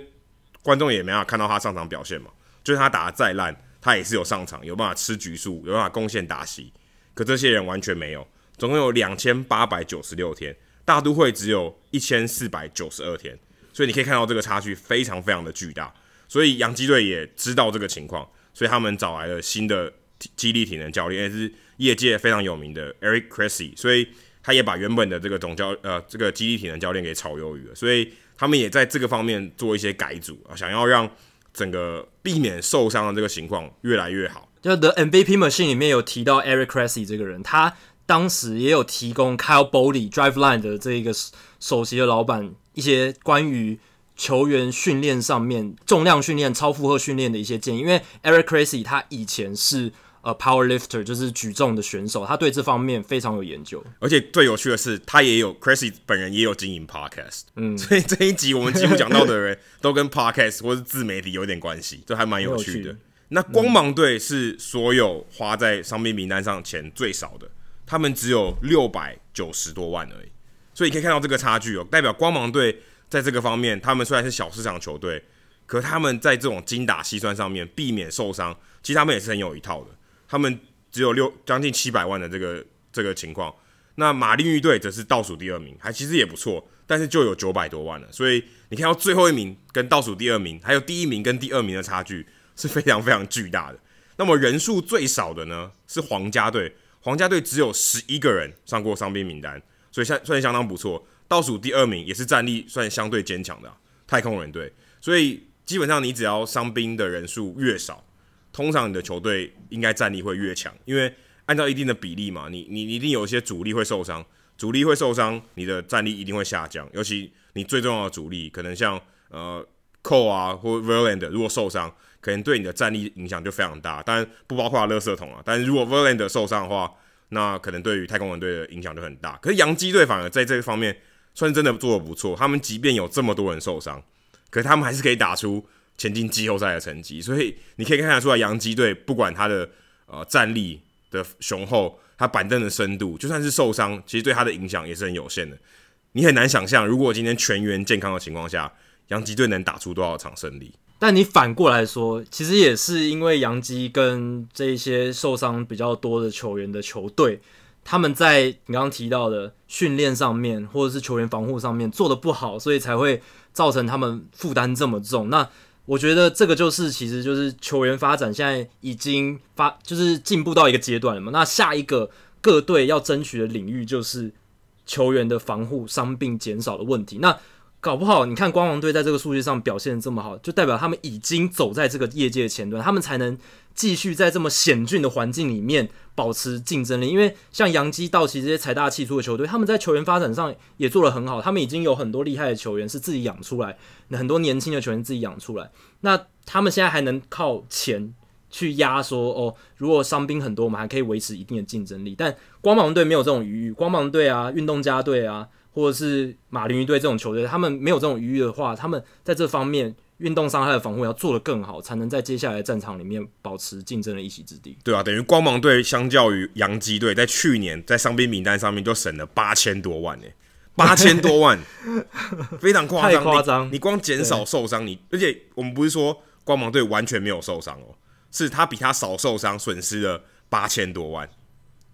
观众也没办法看到他上场表现嘛，就是他打得再烂，他也是有上场，有办法吃局数，有办法贡献打席。可这些人完全没有，总共有两千八百九十六天。大都会只有一千四百九十二天，所以你可以看到这个差距非常非常的巨大。所以洋基队也知道这个情况，所以他们找来了新的肌力体能教练，也是业界非常有名的 Eric Cressy，所以他也把原本的这个总教呃这个肌力体能教练给炒鱿鱼了。所以他们也在这个方面做一些改组啊，想要让整个避免受伤的这个情况越来越好。就的 MVP Machine 里面有提到 Eric Cressy 这个人，他。当时也有提供 Kyle Boddy Driveline 的这一个首席的老板一些关于球员训练上面重量训练、超负荷训练的一些建议，因为 Eric Cressey 他以前是呃 Power Lifter，就是举重的选手，他对这方面非常有研究。而且最有趣的是，他也有 Cressey 本人也有经营 Podcast，嗯，所以这一集我们几乎讲到的人都跟 Podcast 或是自媒体有点关系，这还蛮有趣的。<laughs> 那光芒队是所有花在伤病名单上钱最少的。他们只有六百九十多万而已，所以你可以看到这个差距哦，代表光芒队在这个方面，他们虽然是小市场球队，可他们在这种精打细算上面避免受伤，其实他们也是很有一套的。他们只有六将近七百万的这个这个情况，那马林鱼队则是倒数第二名，还其实也不错，但是就有九百多万了。所以你看到最后一名跟倒数第二名，还有第一名跟第二名的差距，是非常非常巨大的。那么人数最少的呢是皇家队，皇家队只有十一个人上过伤兵名单，所以算算相当不错。倒数第二名也是战力算相对坚强的、太空人队，所以基本上你只要伤兵的人数越少，通常你的球队应该战力会越强，因为按照一定的比例嘛，你你一定有一些主力会受伤，主力会受伤，你的战力一定会下降。尤其你最重要的主力，可能像呃寇啊或 Verland 如果受伤，可能对你的战力影响就非常大。当然不包括垃圾桶啊，但是如果 Verlander 受伤的话，那可能对于太空人队的影响就很大。可是洋基队反而在这个方面算是真的做得不错，他们即便有这么多人受伤，可是他们还是可以打出前进季后赛的成绩。所以你可以看得出来，洋基队不管他的呃战力的雄厚，他板凳的深度，就算是受伤，其实对他的影响也是很有限的。你很难想象，如果今天全员健康的情况下，洋基队能打出多少场胜利。但你反过来说，其实也是因为杨基跟这一些受伤比较多的球员的球队，他们在你刚刚提到的训练上面，或者是球员防护上面做得不好，所以才会造成他们负担这么重。那我觉得这个就是，其实就是球员发展现在已经发，就是进步到一个阶段了嘛。那下一个各队要争取的领域就是球员的防护、伤病减少的问题。那搞不好，你看光芒队在这个数据上表现这么好，就代表他们已经走在这个业界的前端，他们才能继续在这么险峻的环境里面保持竞争力。因为像洋基、道奇这些财大气粗的球队，他们在球员发展上也做得很好，他们已经有很多厉害的球员是自己养出来，很多年轻的球员自己养出来。那他们现在还能靠钱去压说，哦，如果伤兵很多，我们还可以维持一定的竞争力。但光芒队没有这种余裕，光芒队啊，运动家队啊。或者是马林鱼队这种球队，他们没有这种余裕的话，他们在这方面运动伤害的防护要做得更好，才能在接下来的战场里面保持竞争的一席之地。对啊，等于光芒队相较于洋基队，在去年在伤兵名单上面就省了八千多万呢，八千多万，非常夸张，太夸张。你光减少受伤，你而且我们不是说光芒队完全没有受伤哦，是他比他少受伤，损失了八千多万。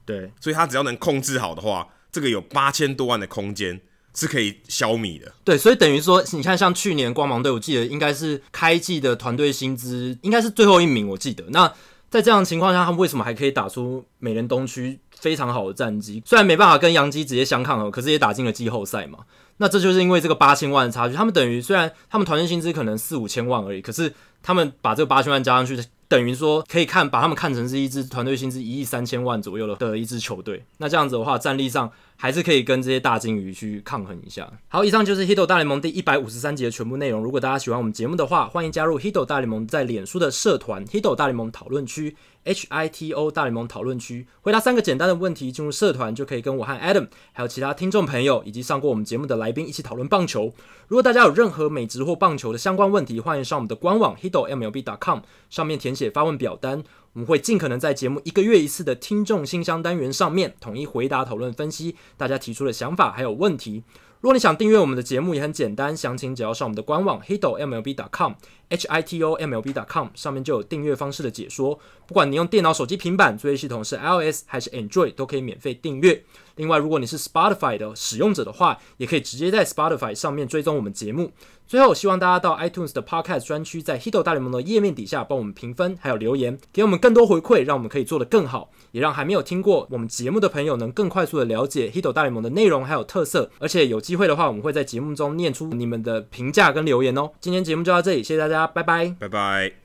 对，所以他只要能控制好的话。这个有八千多万的空间是可以消弭的。对，所以等于说，你看，像去年光芒队，我记得应该是开季的团队薪资应该是最后一名，我记得。那在这样的情况下，他们为什么还可以打出美联东区非常好的战绩？虽然没办法跟洋基直接相抗衡，可是也打进了季后赛嘛。那这就是因为这个八千万的差距。他们等于虽然他们团队薪资可能四五千万而已，可是他们把这个八千万加上去。等于说可以看把他们看成是一支团队薪资一亿三千万左右的的一支球队，那这样子的话，战力上还是可以跟这些大鲸鱼去抗衡一下。好，以上就是《Hito 大联盟》第一百五十三集的全部内容。如果大家喜欢我们节目的话，欢迎加入《Hito 大联盟》在脸书的社团《Hito 大联盟讨论区》。H I T O 大联盟讨论区，回答三个简单的问题，进入社团就可以跟我和 Adam，还有其他听众朋友以及上过我们节目的来宾一起讨论棒球。如果大家有任何美职或棒球的相关问题，欢迎上我们的官网 hitomlb.com 上面填写发问表单，我们会尽可能在节目一个月一次的听众信箱单元上面统一回答、讨论、分析大家提出的想法还有问题。如果你想订阅我们的节目，也很简单，详情只要上我们的官网 hitomlb.com h i t o m l b dot com 上面就有订阅方式的解说。不管你用电脑、手机、平板，作业系统是 iOS 还是 Android，都可以免费订阅。另外，如果你是 Spotify 的使用者的话，也可以直接在 Spotify 上面追踪我们节目。最后，希望大家到 iTunes 的 Podcast 专区，在 Hito 大联盟的页面底下帮我们评分，还有留言，给我们更多回馈，让我们可以做得更好，也让还没有听过我们节目的朋友能更快速的了解 Hito 大联盟的内容还有特色。而且有机会的话，我们会在节目中念出你们的评价跟留言哦。今天节目就到这里，谢谢大家拜拜，拜拜。